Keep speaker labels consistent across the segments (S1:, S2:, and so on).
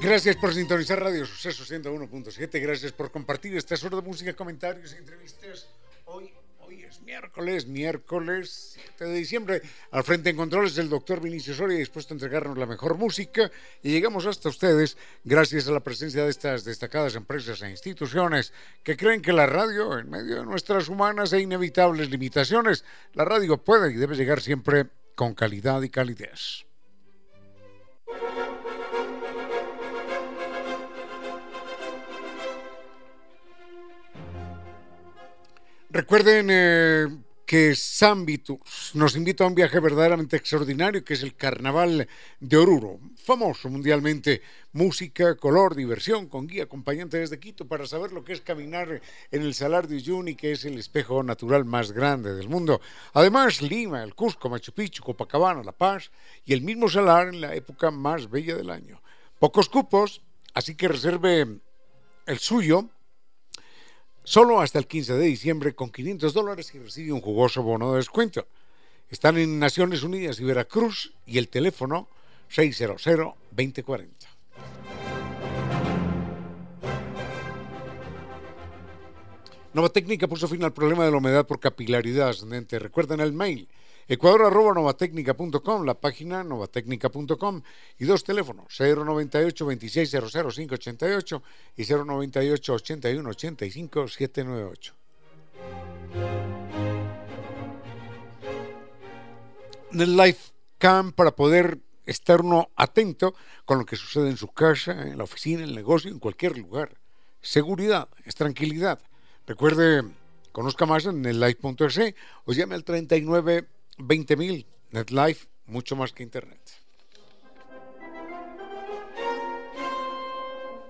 S1: Gracias por sintonizar Radio Suceso 101.7. Gracias por compartir esta hora de música, comentarios, entrevistas. Hoy, hoy es miércoles, miércoles 7 de diciembre. Al frente en controles del doctor Vinicio Soria, dispuesto a entregarnos la mejor música. Y llegamos hasta ustedes gracias a la presencia de estas destacadas empresas e instituciones que creen que la radio, en medio de nuestras humanas e inevitables limitaciones, la radio puede y debe llegar siempre con calidad y calidez. Recuerden eh, que Sambitus nos invita a un viaje verdaderamente extraordinario que es el Carnaval de Oruro, famoso mundialmente, música, color, diversión, con guía acompañante desde Quito para saber lo que es caminar en el Salar de Uyuni, que es el espejo natural más grande del mundo. Además, Lima, el Cusco, Machu Picchu, Copacabana, La Paz y el mismo Salar en la época más bella del año. Pocos cupos, así que reserve el suyo solo hasta el 15 de diciembre con 500 dólares y recibe un jugoso bono de descuento. Están en Naciones Unidas y Veracruz y el teléfono 600-2040. Nova Técnica puso fin al problema de la humedad por capilaridad ascendente. Recuerden el mail ecuador.novatecnica.com, la página novatecnica.com y dos teléfonos, 098 2600 588 y 098 81 85 798. En el live cam para poder estar uno atento con lo que sucede en su casa, en la oficina, en el negocio, en cualquier lugar. Seguridad, es tranquilidad. Recuerde, conozca más en el live.es o llame al 39 20.000 NetLife, mucho más que Internet.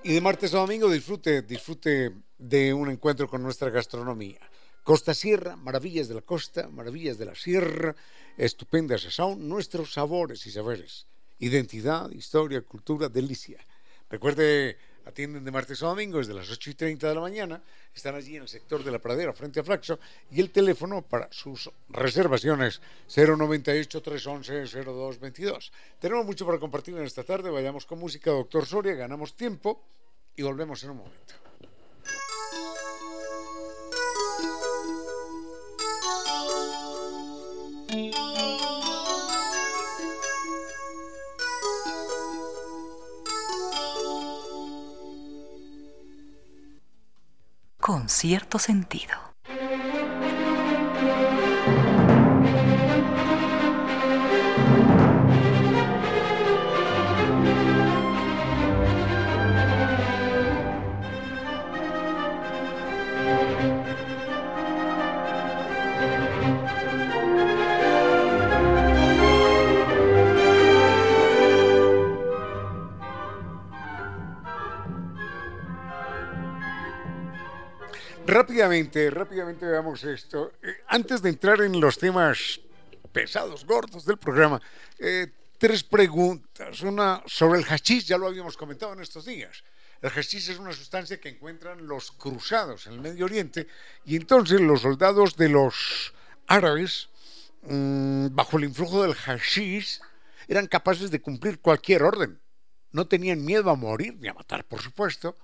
S1: Y de martes a domingo disfrute, disfrute de un encuentro con nuestra gastronomía. Costa Sierra, maravillas de la costa, maravillas de la sierra, estupendas son nuestros sabores y saberes. Identidad, historia, cultura, delicia. Recuerde atienden de martes a domingo desde las 8 y 30 de la mañana, están allí en el sector de la pradera frente a Flaxo y el teléfono para sus reservaciones 098 311 0222. Tenemos mucho para compartir en esta tarde, vayamos con música, doctor Soria, ganamos tiempo y volvemos en un momento.
S2: Con cierto sentido.
S1: Rápidamente, rápidamente veamos esto. Eh, antes de entrar en los temas pesados, gordos del programa, eh, tres preguntas. Una sobre el hachís, ya lo habíamos comentado en estos días. El hachís es una sustancia que encuentran los cruzados en el Medio Oriente y entonces los soldados de los árabes, mm, bajo el influjo del hachís, eran capaces de cumplir cualquier orden. No tenían miedo a morir ni a matar, por supuesto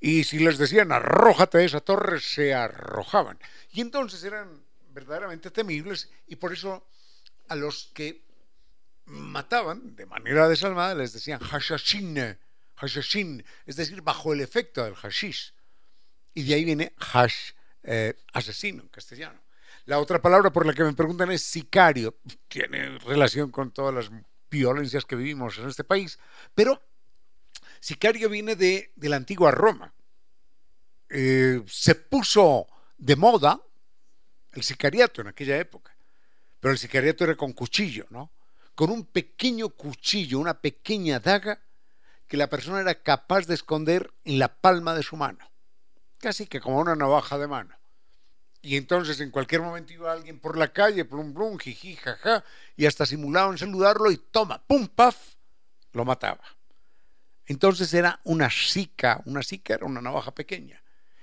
S1: y si les decían arrójate de esa torre, se arrojaban. Y entonces eran verdaderamente temibles y por eso a los que mataban de manera desalmada les decían hashashin, hashashin, es decir, bajo el efecto del hashish. Y de ahí viene hash, eh, asesino en castellano. La otra palabra por la que me preguntan es sicario. Tiene relación con todas las violencias que vivimos en este país, pero Sicario viene de, la antigua Roma. Eh, se puso de moda el sicariato en aquella época, pero el sicariato era con cuchillo, ¿no? Con un pequeño cuchillo, una pequeña daga que la persona era capaz de esconder en la palma de su mano. casi que como una navaja de mano. Y entonces en cualquier momento iba alguien por la calle, plum, plum, jiji, jaja, y hasta simulaban saludarlo y toma, pum, paf, lo mataba. Entonces era una sica, una sica era una navaja pequeña.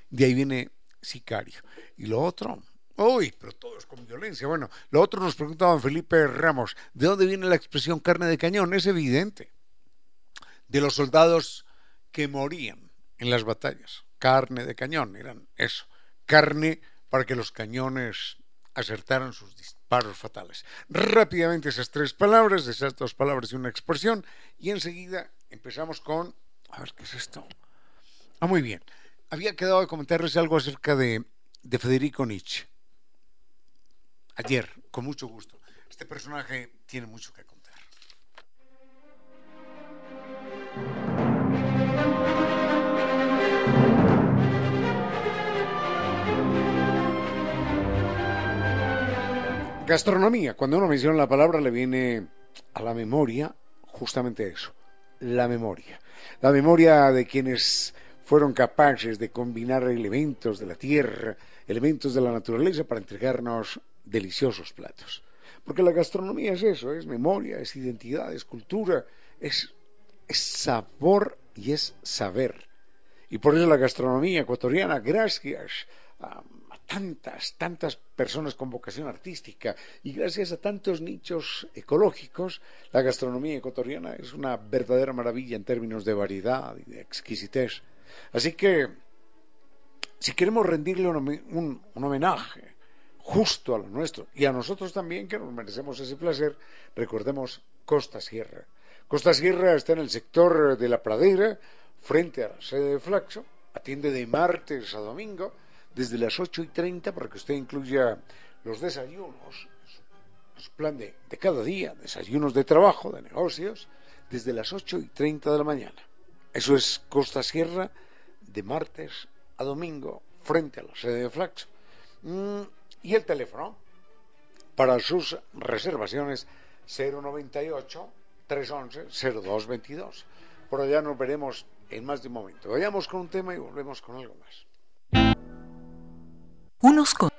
S1: De ahí viene sicario. Y lo otro, uy, pero todo es con violencia. Bueno, lo otro nos preguntaban Felipe Ramos, ¿de dónde viene la expresión carne de cañón? Es evidente. De los soldados que morían en las batallas. Carne de cañón, eran eso. Carne para que los cañones acertaran sus disparos fatales. Rápidamente esas tres palabras, esas dos palabras y una expresión, y enseguida empezamos con... A ver, ¿qué es esto? Ah, muy bien. Había quedado de comentarles algo acerca de, de Federico Nietzsche. Ayer, con mucho gusto. Este personaje tiene mucho que contar. Gastronomía. Cuando uno menciona la palabra le viene a la memoria justamente eso, la memoria. La memoria de quienes fueron capaces de combinar elementos de la tierra, elementos de la naturaleza para entregarnos deliciosos platos. Porque la gastronomía es eso, es memoria, es identidad, es cultura, es, sabor y es saber. Y por eso la gastronomía ecuatoriana, gracias a tantas, tantas personas con vocación artística y gracias a tantos nichos ecológicos, la gastronomía ecuatoriana es una verdadera maravilla en términos de variedad y de exquisitez. Así que, si queremos rendirle un, homenaje justo a lo nuestro y a nosotros también, que nos merecemos ese placer, recordemos Costa Sierra. Costa Sierra está en el sector de la pradera, frente a la sede de Flaxo, atiende de martes a domingo, desde las 8 y 30 para que usted incluya los desayunos, su plan de, cada día, desayunos de trabajo, de negocios, desde las 8 y 30 de la mañana. Eso es Costa Sierra de martes a domingo frente a la sede de Flax. Mm, y el teléfono para sus reservaciones 098 311 0222. Por allá nos veremos en más de un momento. Vayamos con un tema y volvemos con algo más.
S2: Unos con...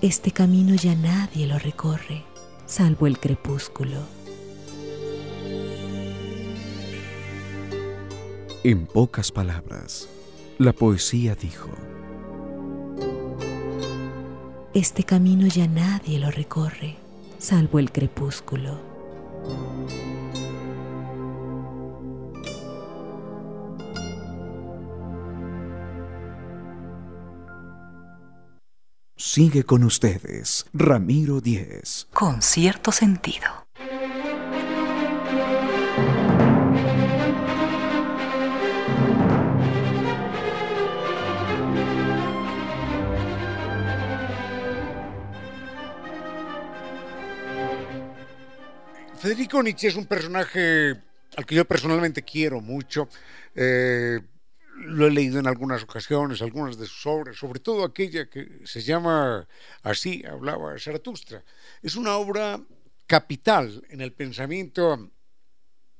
S3: Este camino ya nadie lo recorre, salvo el crepúsculo.
S4: En pocas palabras, la poesía dijo,
S3: Este camino ya nadie lo recorre, salvo el crepúsculo.
S4: Sigue con ustedes, Ramiro Díez.
S2: Con cierto sentido.
S1: Federico Nietzsche es un personaje al que yo personalmente quiero mucho. Eh, lo he leído en algunas ocasiones, algunas de sus obras, sobre todo aquella que se llama así, hablaba Zaratustra. Es una obra capital en el pensamiento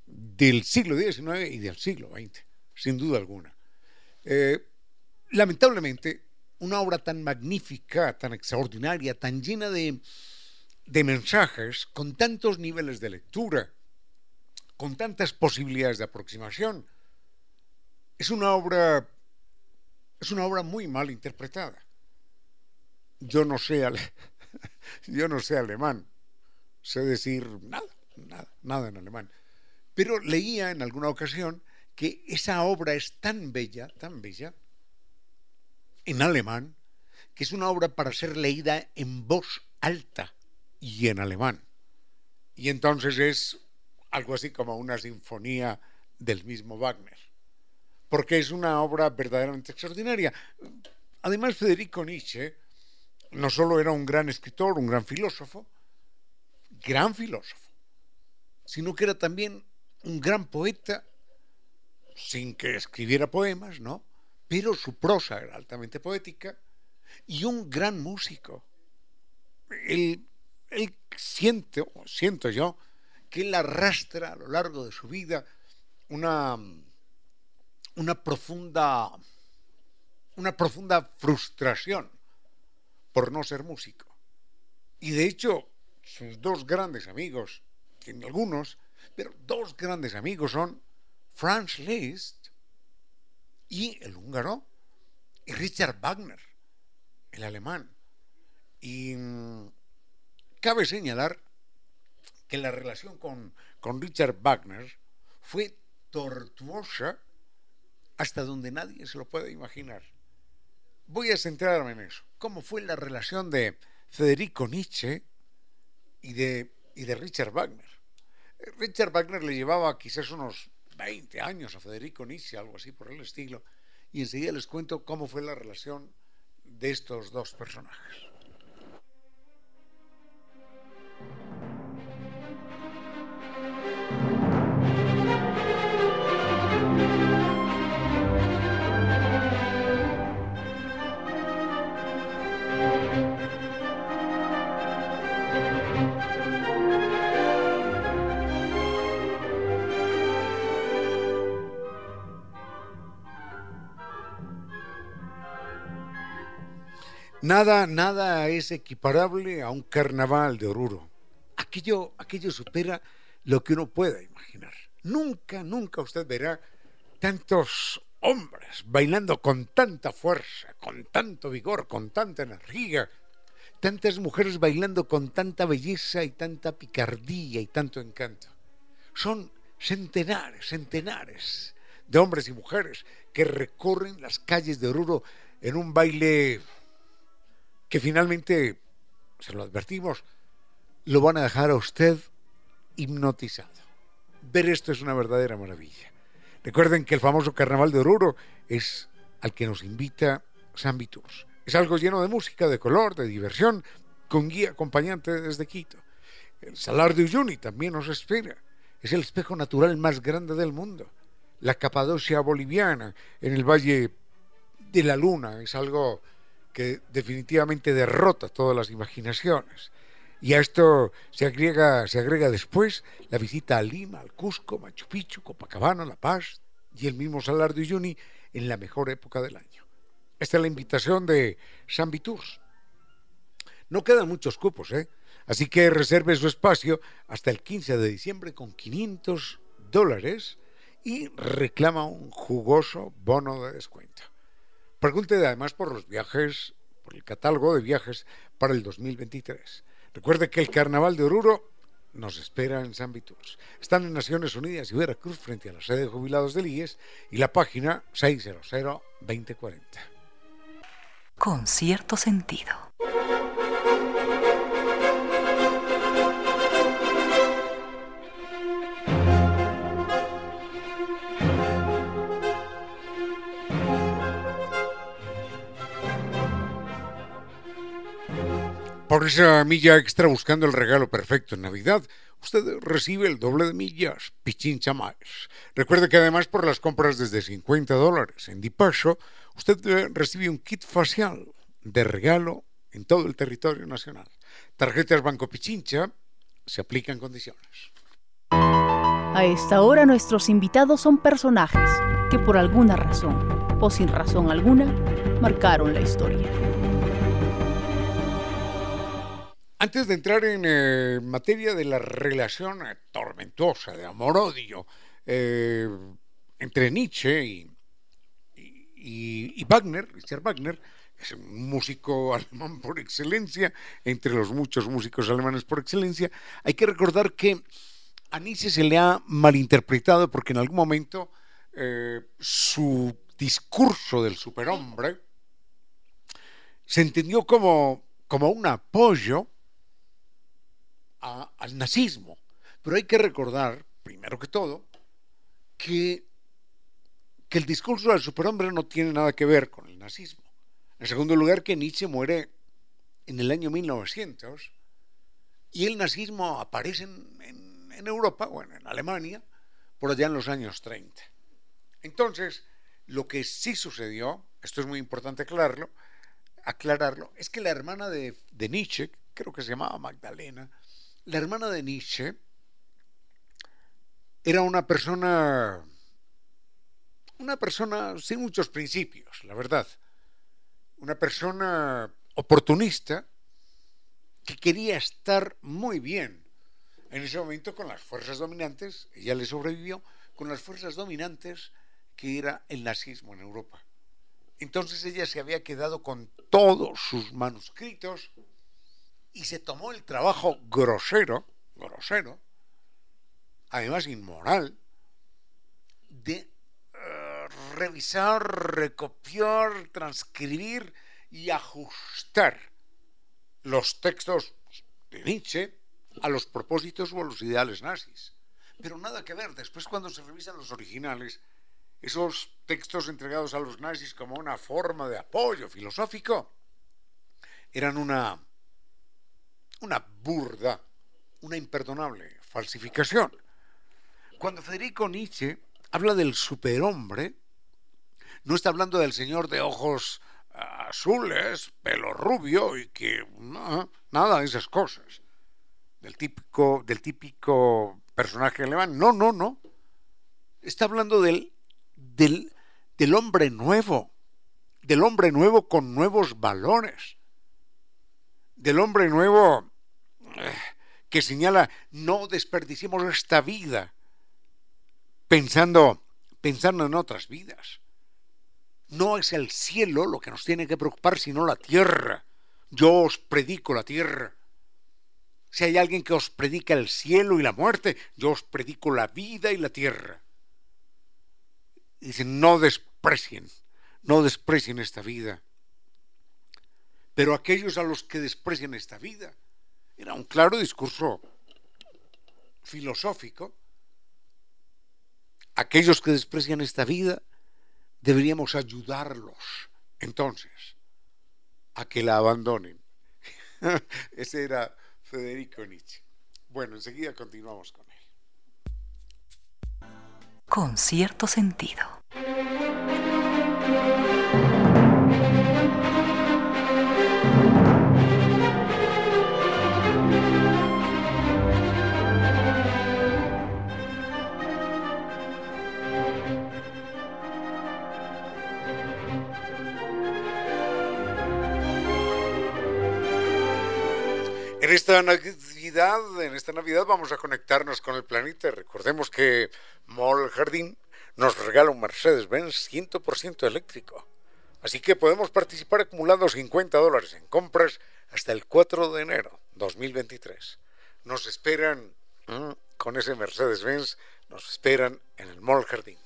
S1: del siglo XIX y del siglo XX, sin duda alguna. Eh, lamentablemente, una obra tan magnífica, tan extraordinaria, tan llena de, de mensajes, con tantos niveles de lectura, con tantas posibilidades de aproximación, es una obra es una obra muy mal interpretada. Yo no sé yo no sé alemán, sé decir nada, nada, nada en alemán. Pero leía en alguna ocasión que esa obra es tan bella, tan bella, en alemán, que es una obra para ser leída en voz alta y en alemán. Y entonces es algo así como una sinfonía del mismo Wagner porque es una obra verdaderamente extraordinaria. Además, Federico Nietzsche no solo era un gran escritor, un gran filósofo, gran filósofo, sino que era también un gran poeta, sin que escribiera poemas, ¿no? Pero su prosa era altamente poética y un gran músico. Él, él siente, siento yo, que él arrastra a lo largo de su vida una, una profunda una profunda frustración por no ser músico. Y de hecho, sus dos grandes amigos, tiene algunos, pero dos grandes amigos son Franz Liszt y el húngaro y Richard Wagner, el alemán. Y mm, cabe señalar que la relación con, con Richard Wagner fue tortuosa hasta donde nadie se lo puede imaginar. Voy a centrarme en eso. ¿Cómo fue la relación de Federico Nietzsche y de, y de Richard Wagner? Richard Wagner le llevaba quizás unos 20 años a Federico Nietzsche, algo así por el estilo, y enseguida les cuento cómo fue la relación de estos dos personajes. Nada, nada es equiparable a un carnaval de Oruro. Aquello, aquello supera lo que uno pueda imaginar. Nunca, nunca usted verá tantos hombres bailando con tanta fuerza, con tanto vigor, con tanta energía, tantas mujeres bailando con tanta belleza y tanta picardía y tanto encanto. Son centenares, centenares de hombres y mujeres que recorren las calles de Oruro en un baile que finalmente, se lo advertimos, lo van a dejar a usted hipnotizado. Ver esto es una verdadera maravilla. Recuerden que el famoso Carnaval de Oruro es al que nos invita San Tours. Es algo lleno de música, de color, de diversión, con guía acompañante desde Quito. El Salar de Uyuni también nos espera. Es el espejo natural más grande del mundo. La Capadocia boliviana en el Valle de la Luna es algo que definitivamente derrota todas las imaginaciones. Y a esto se agrega, se agrega después la visita a Lima, al Cusco, Machu Picchu, Copacabana, La Paz y el mismo Salar de Uyuni en la mejor época del año. Esta es la invitación de San Tours. No quedan muchos cupos, ¿eh? Así que reserve su espacio hasta el 15 de diciembre con 500 dólares y reclama un jugoso bono de descuento. Pregunte además por los viajes, por el catálogo de viajes para el 2023. Recuerde que el Carnaval de Oruro nos espera en San Viturs. Están en Naciones Unidas y Veracruz frente a la sede de jubilados del IES y la página 600-2040.
S2: Con cierto sentido.
S1: Por esa milla extra buscando el regalo perfecto en Navidad, usted recibe el doble de millas, Pichincha más. Recuerde que además por las compras desde 50 dólares en Dipacho, usted eh, recibe un kit facial de regalo en todo el territorio nacional. Tarjetas Banco Pichincha se aplican condiciones.
S5: A esta hora nuestros invitados son personajes que por alguna razón o sin razón alguna marcaron la historia.
S1: Antes de entrar en eh, materia de la relación tormentosa de amor-odio eh, entre Nietzsche y, y, Wagner, Richard Wagner, es un músico alemán por excelencia, entre los muchos músicos alemanes por excelencia, hay que recordar que a Nietzsche se le ha malinterpretado porque en algún momento eh, su discurso del superhombre se entendió como, como un apoyo al nazismo. Pero hay que recordar, primero que todo, que, que el discurso del superhombre no tiene nada que ver con el nazismo. En segundo lugar, que Nietzsche muere en el año 1900 y el nazismo aparece en, Europa, bueno, en Alemania, por allá en los años 30. Entonces, lo que sí sucedió, esto es muy importante aclararlo, aclararlo, es que la hermana de Nietzsche, creo que se llamaba Magdalena, la hermana de Nietzsche era una persona una persona sin muchos principios, la verdad. Una persona oportunista que quería estar muy bien en ese momento con las fuerzas dominantes, ella le sobrevivió, con las fuerzas dominantes que era el nazismo en Europa. Entonces ella se había quedado con todos sus manuscritos y se tomó el trabajo grosero, grosero, además inmoral, de uh, revisar, recopiar, transcribir y ajustar los textos de Nietzsche a los propósitos o a los ideales nazis. Pero nada que ver, después cuando se revisan los originales, esos textos entregados a los nazis como una forma de apoyo filosófico eran una, una burda, una imperdonable falsificación. Cuando Federico Nietzsche habla del superhombre, no está hablando del señor de ojos azules, pelo rubio y que nada de esas cosas. Del típico, del típico personaje alemán. No, no, no. Está hablando del del, del hombre nuevo, del hombre nuevo con nuevos valores, del hombre nuevo eh, que señala no desperdiciemos esta vida pensando pensando en otras vidas. No es el cielo lo que nos tiene que preocupar, sino la tierra. Yo os predico la tierra. Si hay alguien que os predica el cielo y la muerte, yo os predico la vida y la tierra. Dicen, no desprecien, no desprecien esta vida. Pero aquellos a los que desprecian esta vida, era un claro discurso filosófico, aquellos que desprecian esta vida, deberíamos ayudarlos entonces a que la abandonen. Ese era Federico Nietzsche. Bueno, enseguida continuamos con
S2: con cierto sentido.
S1: Esta Navidad, en esta Navidad vamos a conectarnos con el planeta. Recordemos que Mall Jardín nos regala un Mercedes-Benz 100% eléctrico. Así que podemos participar acumulando 50 dólares en compras hasta el 4 de enero 2023. Nos esperan con ese Mercedes-Benz, nos esperan en el Mall Jardín.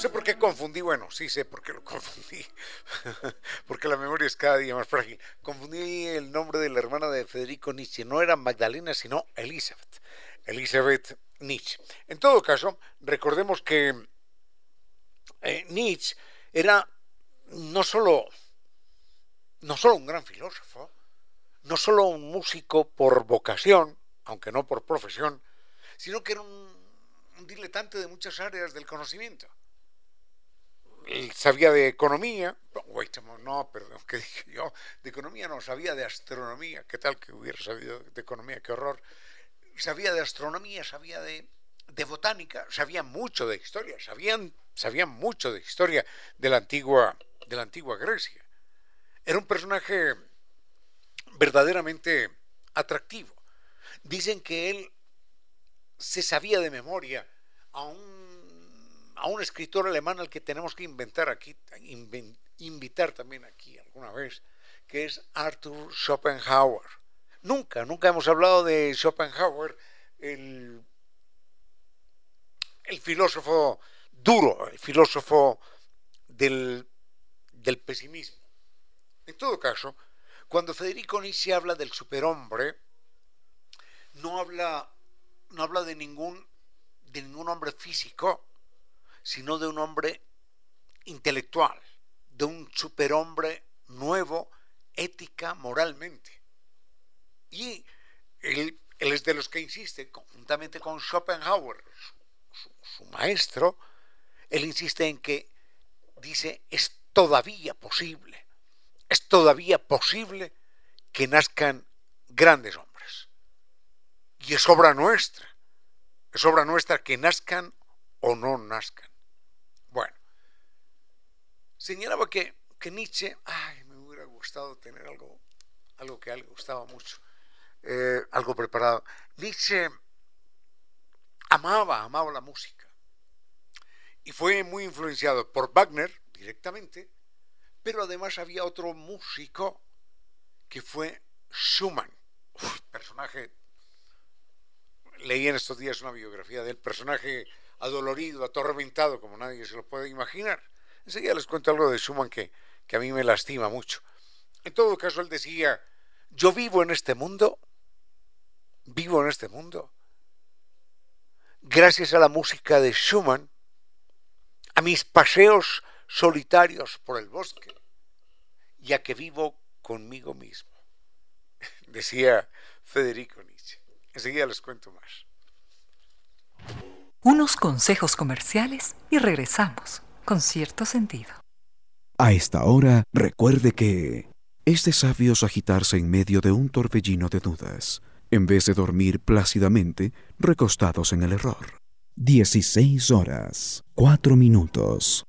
S1: Sé por qué confundí, bueno, sí sé por qué lo confundí, porque la memoria es cada día más frágil. Confundí el nombre de la hermana de Federico Nietzsche, no era Magdalena, sino Elizabeth, Elizabeth Nietzsche. En todo caso, recordemos que eh, Nietzsche era no solo, no solo un gran filósofo, no solo un músico por vocación, aunque no por profesión, sino que era un, un diletante de muchas áreas del conocimiento sabía de economía, no, perdón, ¿qué dije yo? De economía no, sabía de astronomía, ¿qué tal que hubiera sabido de economía? Qué horror. Sabía de astronomía, sabía de, de botánica, sabía mucho de historia, sabían, sabían mucho de historia de la antigua, de la antigua Grecia. Era un personaje verdaderamente atractivo. Dicen que él se sabía de memoria a un a un escritor alemán al que tenemos que inventar aquí, invitar también aquí alguna vez, que es Arthur Schopenhauer. Nunca, nunca hemos hablado de Schopenhauer, el, el filósofo duro, el filósofo del, del pesimismo. En todo caso, cuando Federico Nietzsche habla del superhombre, no habla, no habla de ningún, de ningún hombre físico, sino de un hombre intelectual, de un superhombre nuevo, ética, moralmente. Y él, es de los que insiste, conjuntamente con Schopenhauer, su, maestro, él insiste en que dice, es todavía posible es todavía posible que nazcan grandes hombres. Y es obra nuestra, es obra nuestra que nazcan o no nazcan. Bueno, señalaba que, que Nietzsche, ay, me hubiera gustado tener algo, algo que a él gustaba mucho, eh, algo preparado. Nietzsche amaba, amaba la música y fue muy influenciado por Wagner directamente, pero además había otro músico que fue Schumann, personaje, leí en estos días una biografía del personaje adolorido, atormentado, como nadie se lo puede imaginar. Enseguida les cuento algo de Schumann que, que a mí me lastima mucho. En todo caso, él decía, yo vivo en este mundo, vivo en este mundo, gracias a la música de Schumann, a mis paseos solitarios por el bosque, ya que vivo conmigo mismo, decía Federico Nietzsche. Enseguida les cuento más.
S2: Unos consejos comerciales y regresamos con cierto sentido.
S4: A esta hora, recuerde que es de sabios agitarse en medio de un torbellino de dudas, en vez de dormir plácidamente recostados en el error. 16 horas, 4 minutos.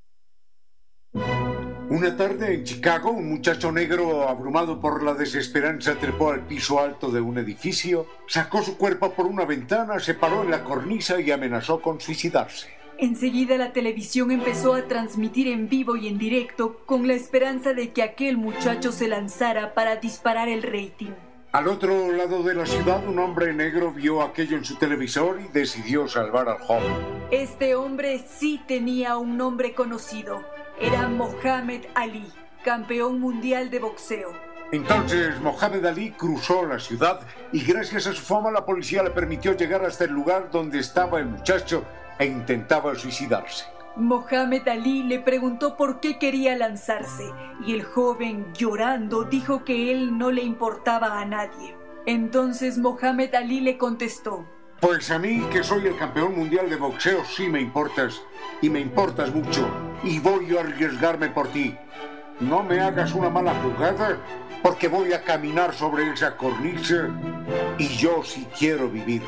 S1: Una tarde en Chicago, un muchacho negro abrumado por la desesperanza trepó al piso alto de un edificio, sacó su cuerpo por una ventana, se paró en la cornisa y amenazó con suicidarse.
S6: Enseguida la televisión empezó a transmitir en vivo y en directo con la esperanza de que aquel muchacho se lanzara para disparar el rating.
S1: Al otro lado de la ciudad, un hombre negro vio aquello en su televisor y decidió salvar al joven.
S6: Este hombre sí tenía un nombre conocido. Era Mohamed Ali, campeón mundial de boxeo.
S1: Entonces Mohamed Ali cruzó la ciudad y gracias a su fama la policía le permitió llegar hasta el lugar donde estaba el muchacho e intentaba suicidarse.
S6: Mohamed Ali le preguntó por qué quería lanzarse y el joven, llorando, dijo que él no le importaba a nadie. Entonces Mohamed Ali le contestó,
S1: Pues a mí, que soy el campeón mundial de boxeo, sí me importas, y me importas mucho, y voy a arriesgarme por ti. No me hagas una mala jugada, porque voy a caminar sobre esa cornisa, y yo sí quiero vivir.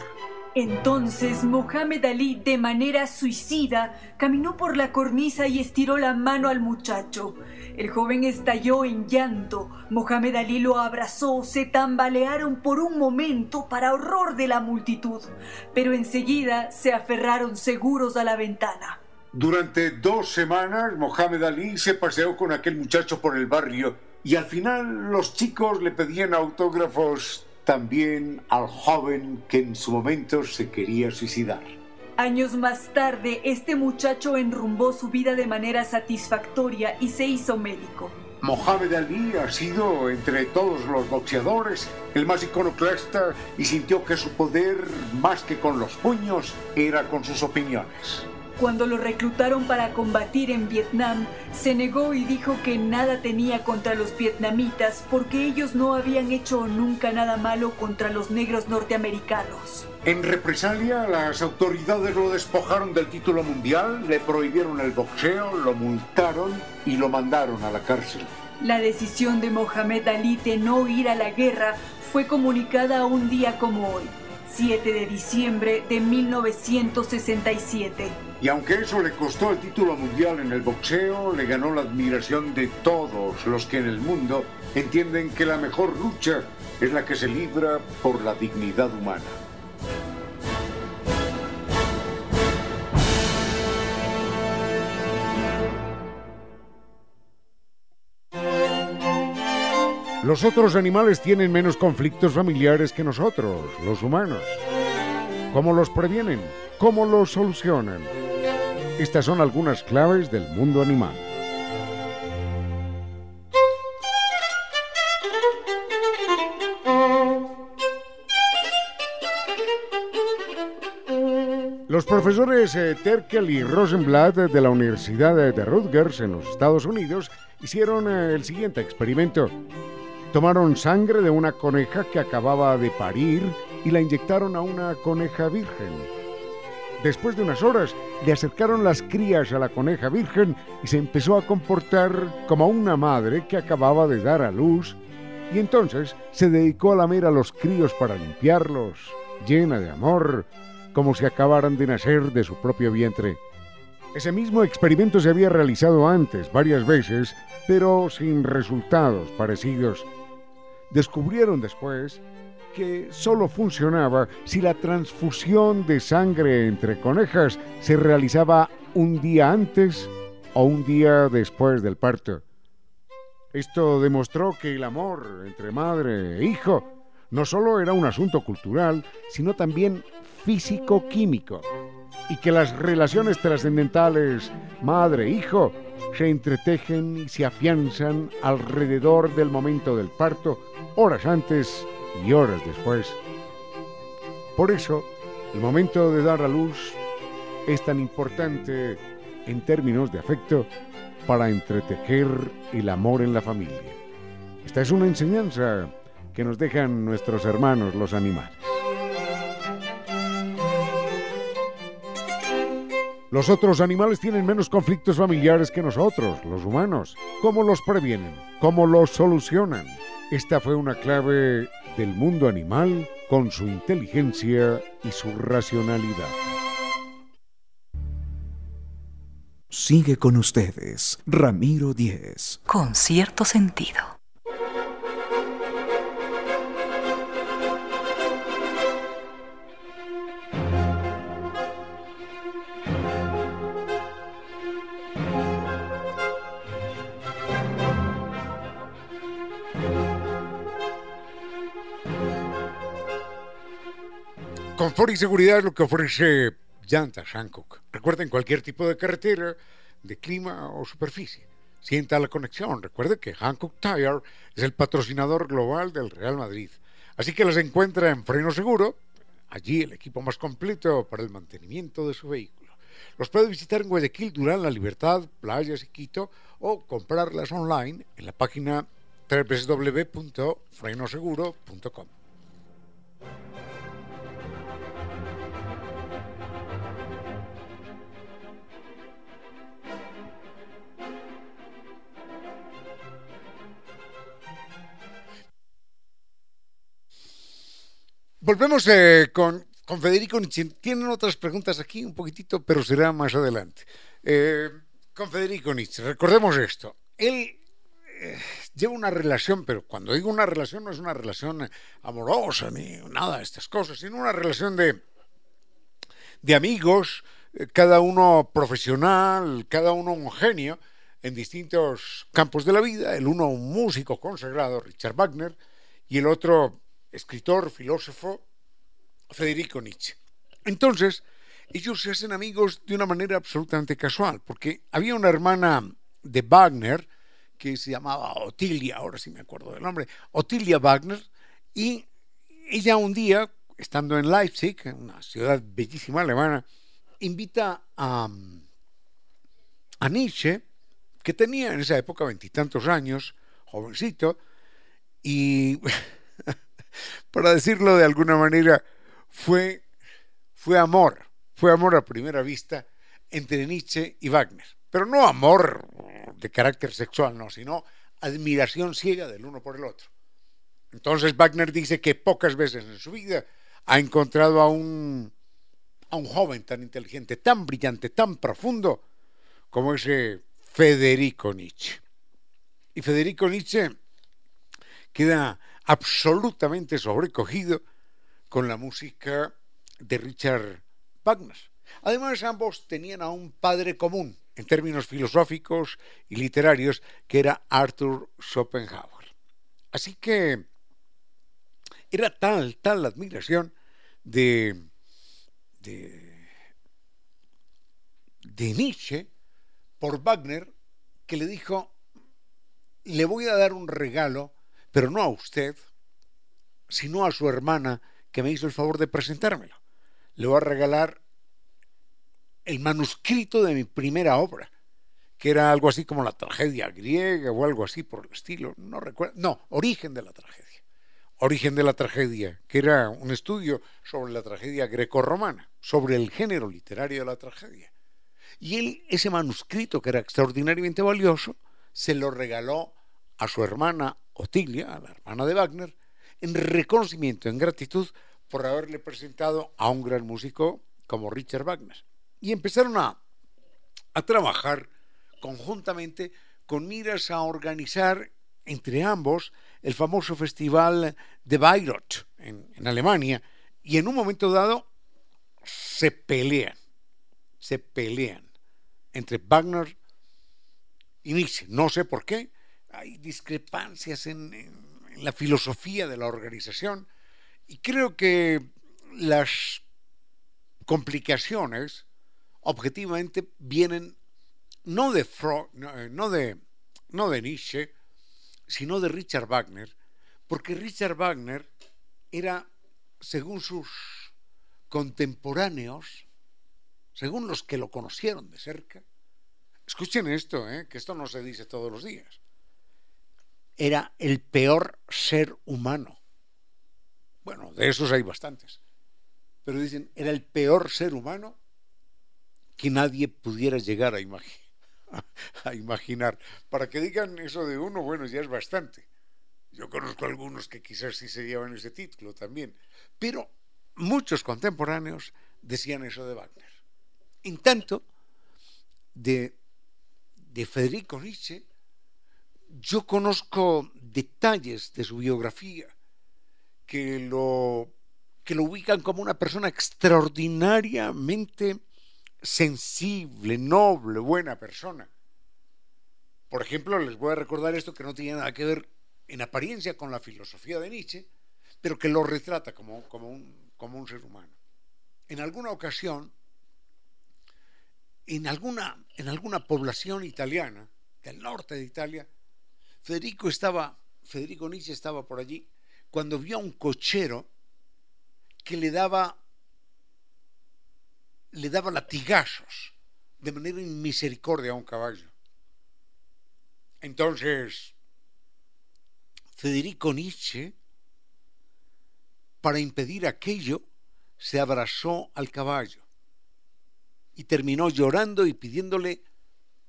S6: Entonces Mohamed Ali, de manera suicida, caminó por la cornisa y estiró la mano al muchacho. El joven estalló en llanto. Mohamed Ali lo abrazó, se tambalearon por un momento para horror de la multitud, pero enseguida se aferraron seguros a la ventana.
S1: Durante dos semanas, Mohamed Ali se paseó con aquel muchacho por el barrio y al final los chicos le pedían autógrafos también al joven que en su momento se quería suicidar.
S6: Años más tarde, este muchacho enrumbó su vida de manera satisfactoria y se hizo médico.
S1: Mohamed Ali ha sido, entre todos los boxeadores, el más iconoclasta y sintió que su poder, más que con los puños, era con sus opiniones.
S6: Cuando lo reclutaron para combatir en Vietnam, se negó y dijo que nada tenía contra los vietnamitas porque ellos no habían hecho nunca nada malo contra los negros norteamericanos.
S1: En represalia, las autoridades lo despojaron del título mundial, le prohibieron el boxeo, lo multaron y lo mandaron a la cárcel.
S6: La decisión de Mohamed Ali de no ir a la guerra fue comunicada un día como hoy, 7 de diciembre de 1967.
S1: Y aunque eso le costó el título mundial en el boxeo, le ganó la admiración de todos los que en el mundo entienden que la mejor lucha es la que se libra por la dignidad humana. Los otros animales tienen menos conflictos familiares que nosotros, los humanos. ¿Cómo los previenen? ¿Cómo los solucionan? Estas son algunas claves del mundo animal. Los profesores eh, Terkel y Rosenblatt de la Universidad de Rutgers en los Estados Unidos hicieron eh, el siguiente experimento. Tomaron sangre de una coneja que acababa de parir y la inyectaron a una coneja virgen. Después de unas horas, le acercaron las crías a la coneja virgen y se empezó a comportar como una madre que acababa de dar a luz y entonces se dedicó a lamer a los críos para limpiarlos, llena de amor, como si acabaran de nacer de su propio vientre. Ese mismo experimento se había realizado antes varias veces, pero sin resultados parecidos. Descubrieron después que solo funcionaba si la transfusión de sangre entre conejas se realizaba un día antes o un día después del parto. Esto demostró que el amor entre madre e hijo no solo era un asunto cultural, sino también físico-químico, y que las relaciones trascendentales madre-hijo se entretejen y se afianzan alrededor del momento del parto, horas antes y horas después. Por eso, el momento de dar a luz es tan importante en términos de afecto para entretejer el amor en la familia. Esta es una enseñanza que nos dejan nuestros hermanos los animales. Los otros animales tienen menos conflictos familiares que nosotros, los humanos. ¿Cómo los previenen? ¿Cómo los solucionan? Esta fue una clave del mundo animal con su inteligencia y su racionalidad.
S4: Sigue con ustedes, Ramiro Díez.
S2: Con cierto sentido.
S1: Confort y seguridad es lo que ofrece Llantas Hancock. Recuerden cualquier tipo de carretera, de clima o superficie. Sienta la conexión. Recuerde que Hancock Tire es el patrocinador global del Real Madrid. Así que las encuentra en Freno Seguro, allí el equipo más completo para el mantenimiento de su vehículo. Los puede visitar en Guayaquil, Durán, La Libertad, Playas y Quito o comprarlas online en la página www.frenoseguro.com. Volvemos eh, con, con, Federico Nietzsche. Tienen otras preguntas aquí un poquitito, pero será más adelante. Eh, con Federico Nietzsche, recordemos esto. Él eh, lleva una relación, pero cuando digo una relación no es una relación amorosa ni nada de estas cosas, sino una relación de, de amigos, cada uno profesional, cada uno un genio en distintos campos de la vida. El uno un músico consagrado, Richard Wagner, y el otro escritor, filósofo, Federico Nietzsche. Entonces, ellos se hacen amigos de una manera absolutamente casual, porque había una hermana de Wagner que se llamaba Otilia, ahora sí me acuerdo del nombre, Otilia Wagner, y ella un día, estando en Leipzig, una ciudad bellísima alemana, invita a, a Nietzsche, que tenía en esa época veintitantos años, jovencito, y para decirlo de alguna manera, fue, fue amor, fue amor a primera vista entre Nietzsche y Wagner. Pero no amor de carácter sexual, no, sino admiración ciega del uno por el otro. Entonces Wagner dice que pocas veces en su vida ha encontrado a un, a un joven tan inteligente, tan brillante, tan profundo como ese Federico Nietzsche. Y Federico Nietzsche queda absolutamente sobrecogido con la música de Richard Wagner. Además, ambos tenían a un padre común en términos filosóficos y literarios, que era Arthur Schopenhauer. Así que era tal, tal la admiración de, de, de Nietzsche por Wagner que le dijo, le voy a dar un regalo pero no a usted, sino a su hermana que me hizo el favor de presentármelo. Le voy a regalar el manuscrito de mi primera obra, que era algo así como la tragedia griega o algo así por el estilo, no recuerdo, no, origen de la tragedia. Origen de la tragedia, que era un estudio sobre la tragedia grecorromana, sobre el género literario de la tragedia. Y él, ese manuscrito, que era extraordinariamente valioso, se lo regaló a su hermana Otilia, a la hermana de Wagner, en reconocimiento, en gratitud por haberle presentado a un gran músico como Richard Wagner. Y empezaron a, a trabajar conjuntamente con miras a organizar entre ambos el famoso festival de Bayreuth en, en Alemania y en un momento dado se pelean, se pelean entre Wagner y Nietzsche. No sé por qué, hay discrepancias en, la filosofía de la organización y creo que las complicaciones objetivamente vienen no de, Freud, no, de, no de Nietzsche, sino de Richard Wagner, porque Richard Wagner era, según sus contemporáneos, según los que lo conocieron de cerca, escuchen esto, ¿eh? que esto no se dice todos los días, era el peor ser humano. Bueno, de esos hay bastantes, pero dicen, era el peor ser humano que nadie pudiera llegar a imaginar. Para que digan eso de uno, bueno, ya es bastante. Yo conozco algunos que quizás sí se llevan ese título también, pero muchos contemporáneos decían eso de Wagner. En tanto, de, de Federico Nietzsche, yo conozco detalles de su biografía que lo, que lo ubican como una persona extraordinariamente sensible, noble, buena persona. Por ejemplo, les voy a recordar esto que no tiene nada que ver en apariencia con la filosofía de Nietzsche, pero que lo retrata como, como, un, como un ser humano. En alguna ocasión, en alguna, en alguna población italiana, del norte de Italia, Federico estaba, Federico Nietzsche estaba por allí, cuando vio a un cochero que le daba le daba latigazos de manera inmisericordia a un caballo. Entonces, Federico Nietzsche, para impedir aquello, se abrazó al caballo y terminó llorando y pidiéndole,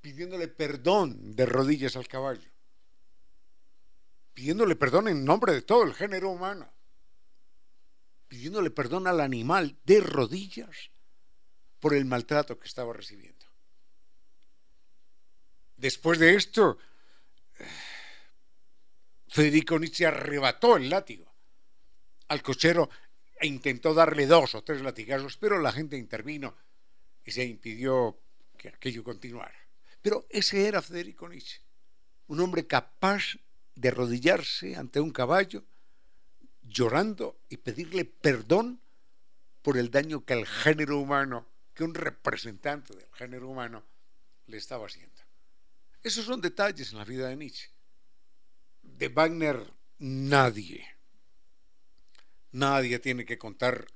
S1: pidiéndole perdón de rodillas al caballo, pidiéndole perdón en nombre de todo el género humano, pidiéndole perdón al animal de rodillas por el maltrato que estaba recibiendo. Después de esto, Federico Nietzsche arrebató el látigo al cochero e intentó darle dos o tres latigazos, pero la gente intervino y se impidió que aquello continuara. Pero ese era Federico Nietzsche, un hombre capaz de arrodillarse ante un caballo, llorando y pedirle perdón por el daño que el género humano que un representante del género humano le estaba haciendo. Esos son detalles en la vida de Nietzsche. De Wagner nadie, nadie tiene que contar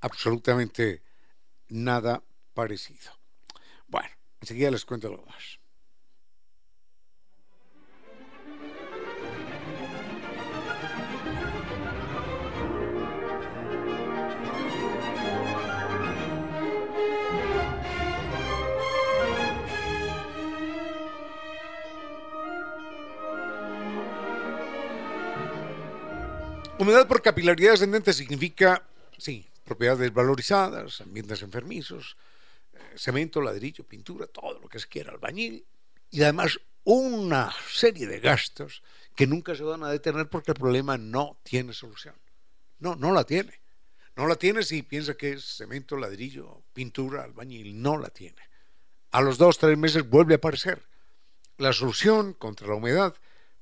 S1: absolutamente nada parecido. Bueno, enseguida les cuento lo más. Humedad por capilaridad ascendente significa, sí, propiedades valorizadas, ambientes enfermizos, eh, cemento, ladrillo, pintura, todo lo que se quiera, albañil, y además una serie de gastos que nunca se van a detener porque el problema no tiene solución. No, no la tiene. No la tiene si piensa que es cemento, ladrillo, pintura, albañil. No la tiene. A los dos, tres meses vuelve a aparecer. La solución contra la humedad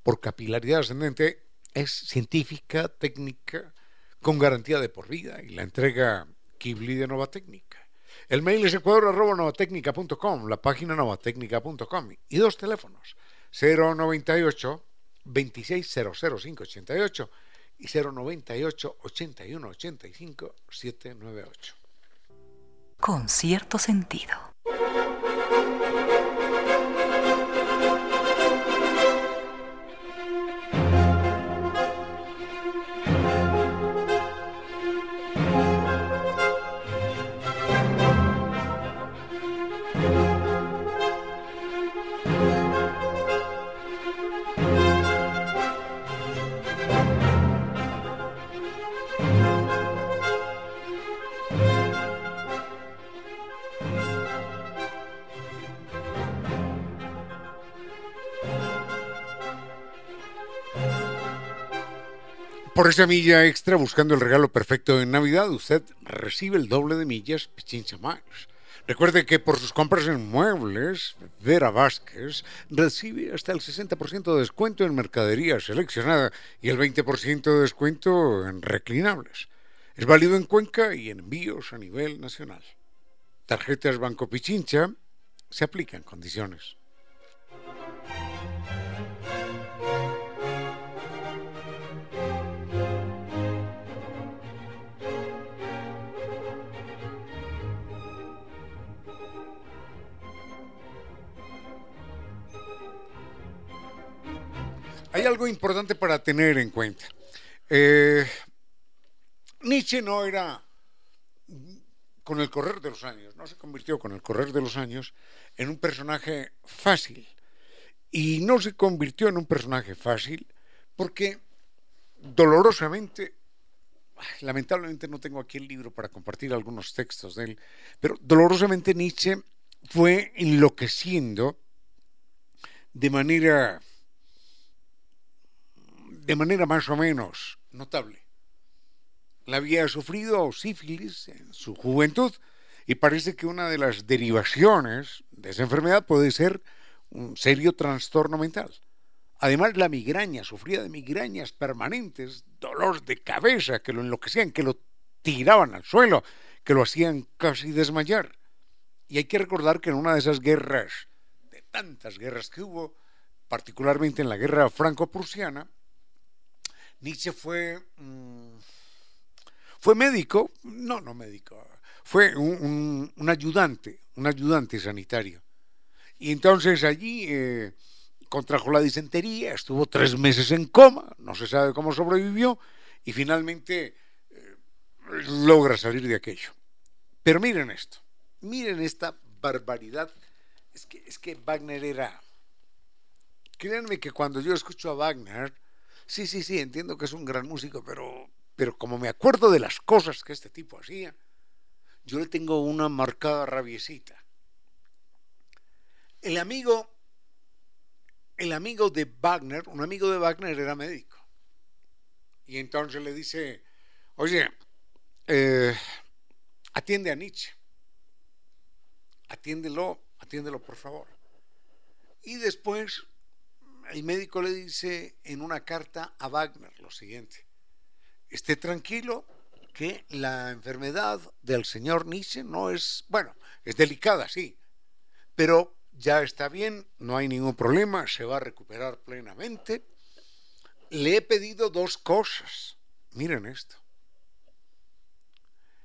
S1: por capilaridad ascendente es científica, técnica, con garantía de por vida y la entrega Kibli de Nova Técnica. El mail es ecuador.novatecnica.com, la página novatecnica.com y dos teléfonos, 098 2600588 y 098 81 85 798.
S2: Con cierto sentido.
S1: Por esa milla extra, buscando el regalo perfecto en Navidad, usted recibe el doble de millas Pichincha Miles. Recuerde que por sus compras en muebles, Vera Vázquez recibe hasta el 60% de descuento en mercadería seleccionada y el 20% de descuento en reclinables. Es válido en Cuenca y en envíos a nivel nacional. Tarjetas Banco Pichincha se aplican condiciones. Hay algo importante para tener en cuenta. Eh, Nietzsche no era, con el correr de los años, no se convirtió con el correr de los años en un personaje fácil. Y no se convirtió en un personaje fácil porque dolorosamente, lamentablemente no tengo aquí el libro para compartir algunos textos de él, pero dolorosamente Nietzsche fue enloqueciendo de manera de manera más o menos notable. La había sufrido sífilis en su juventud y parece que una de las derivaciones de esa enfermedad puede ser un serio trastorno mental. Además, la migraña, sufría de migrañas permanentes, dolor de cabeza que lo enloquecían, que lo tiraban al suelo, que lo hacían casi desmayar. Y hay que recordar que en una de esas guerras, de tantas guerras que hubo, particularmente en la guerra franco-prusiana, Nietzsche fue, mm, fue médico, no, no médico, fue un, ayudante, un ayudante sanitario. Y entonces allí eh, contrajo la disentería, estuvo tres meses en coma, no se sabe cómo sobrevivió y finalmente eh, logra salir de aquello. Pero miren esto, miren esta barbaridad. Es que, es que Wagner era... Créanme que cuando yo escucho a Wagner, Sí, sí, sí, entiendo que es un gran músico, pero, pero como me acuerdo de las cosas que este tipo hacía, yo le tengo una marcada rabiecita. El amigo, el amigo de Wagner, un amigo de Wagner era médico. Y entonces le dice, oye, eh, atiende a Nietzsche. Atiéndelo, atiéndelo por favor. Y después el médico le dice en una carta a Wagner lo siguiente, esté tranquilo que la enfermedad del señor Nietzsche no es, bueno, es delicada, sí, pero ya está bien, no hay ningún problema, se va a recuperar plenamente. Le he pedido dos cosas, miren esto.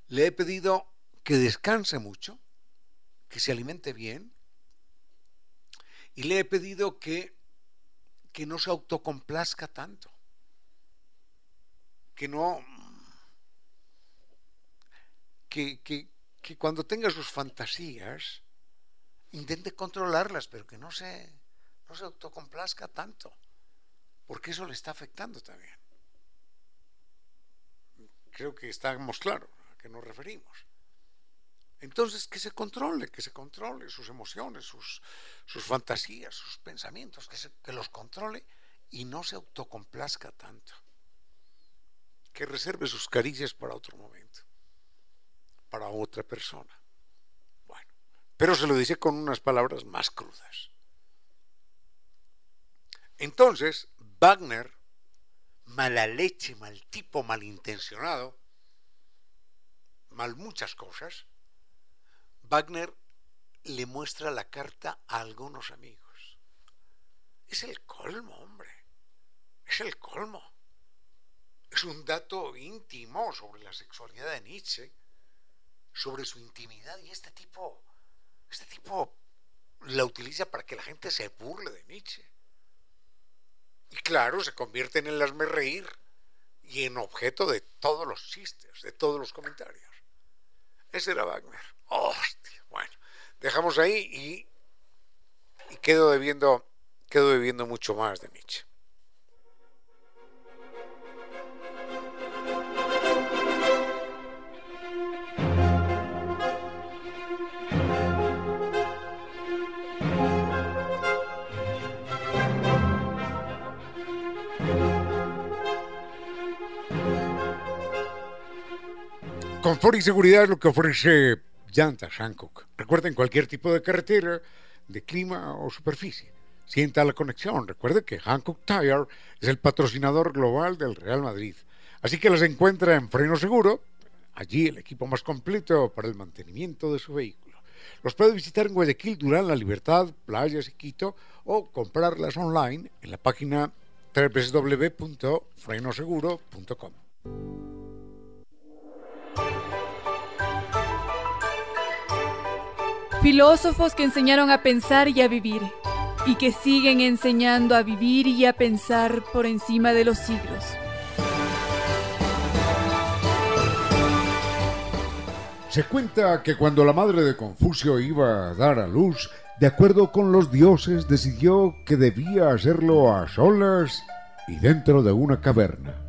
S1: Le he pedido que descanse mucho, que se alimente bien, y le he pedido que que no se autocomplazca tanto, que no, que, que, que cuando tenga sus fantasías, intente controlarlas, pero que no se, no se autocomplazca tanto, porque eso le está afectando también. Creo que estamos claros a qué nos referimos. Entonces, que se controle, que se controle sus emociones, sus, sus fantasías, sus pensamientos, que, que los controle y no se autocomplazca tanto. Que reserve sus caricias para otro momento, para otra persona. Bueno, pero se lo dice con unas palabras más crudas. Entonces, Wagner, mala leche, mal tipo, malintencionado, mal muchas cosas, Wagner le muestra la carta a algunos amigos. Es el colmo, hombre. Es el colmo. Es un dato íntimo sobre la sexualidad de Nietzsche, sobre su intimidad y este tipo, este tipo la utiliza para que la gente se burle de Nietzsche. Y claro, se convierte en el reír y en objeto de todos los chistes, de todos los comentarios. Ese era Wagner. Hostia, bueno, dejamos ahí y, y quedo debiendo, quedo debiendo mucho más de Nietzsche. Confort y seguridad es lo que ofrece Llantas Hancock. Recuerden cualquier tipo de carretera, de clima o superficie. Sienta la conexión. Recuerde que Hancock Tire es el patrocinador global del Real Madrid. Así que las encuentra en Freno Seguro, allí el equipo más completo para el mantenimiento de su vehículo. Los puede visitar en Guayaquil, Durán, La Libertad, Playas y Quito o comprarlas online en la página www.frenoseguro.com.
S7: Filósofos que enseñaron a pensar y a vivir, y que siguen enseñando a vivir y a pensar por encima de los siglos.
S1: Se cuenta que cuando la madre de Confucio iba a dar a luz, de acuerdo con los dioses, decidió que debía hacerlo a solas y dentro de una caverna.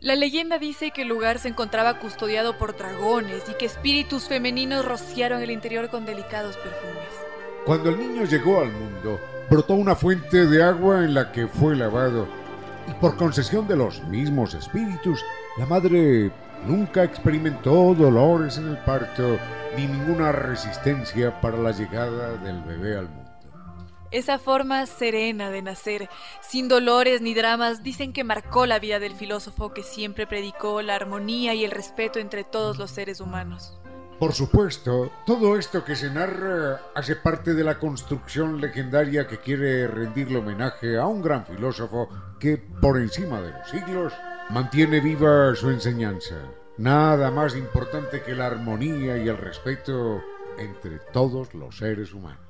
S7: La leyenda dice que el lugar se encontraba custodiado por dragones y que espíritus femeninos rociaron el interior con delicados perfumes.
S1: Cuando el niño llegó al mundo, brotó una fuente de agua en la que fue lavado, y por concesión de los mismos espíritus, la madre nunca experimentó dolores en el parto ni ninguna resistencia para la llegada del bebé al mundo.
S7: Esa forma serena de nacer, sin dolores ni dramas, dicen que marcó la vida del filósofo que siempre predicó la armonía y el respeto entre todos los seres humanos.
S1: Por supuesto, todo esto que se narra hace parte de la construcción legendaria que quiere rendirle homenaje a un gran filósofo que, por encima de los siglos, mantiene viva su enseñanza. Nada más importante que la armonía y el respeto entre todos los seres humanos.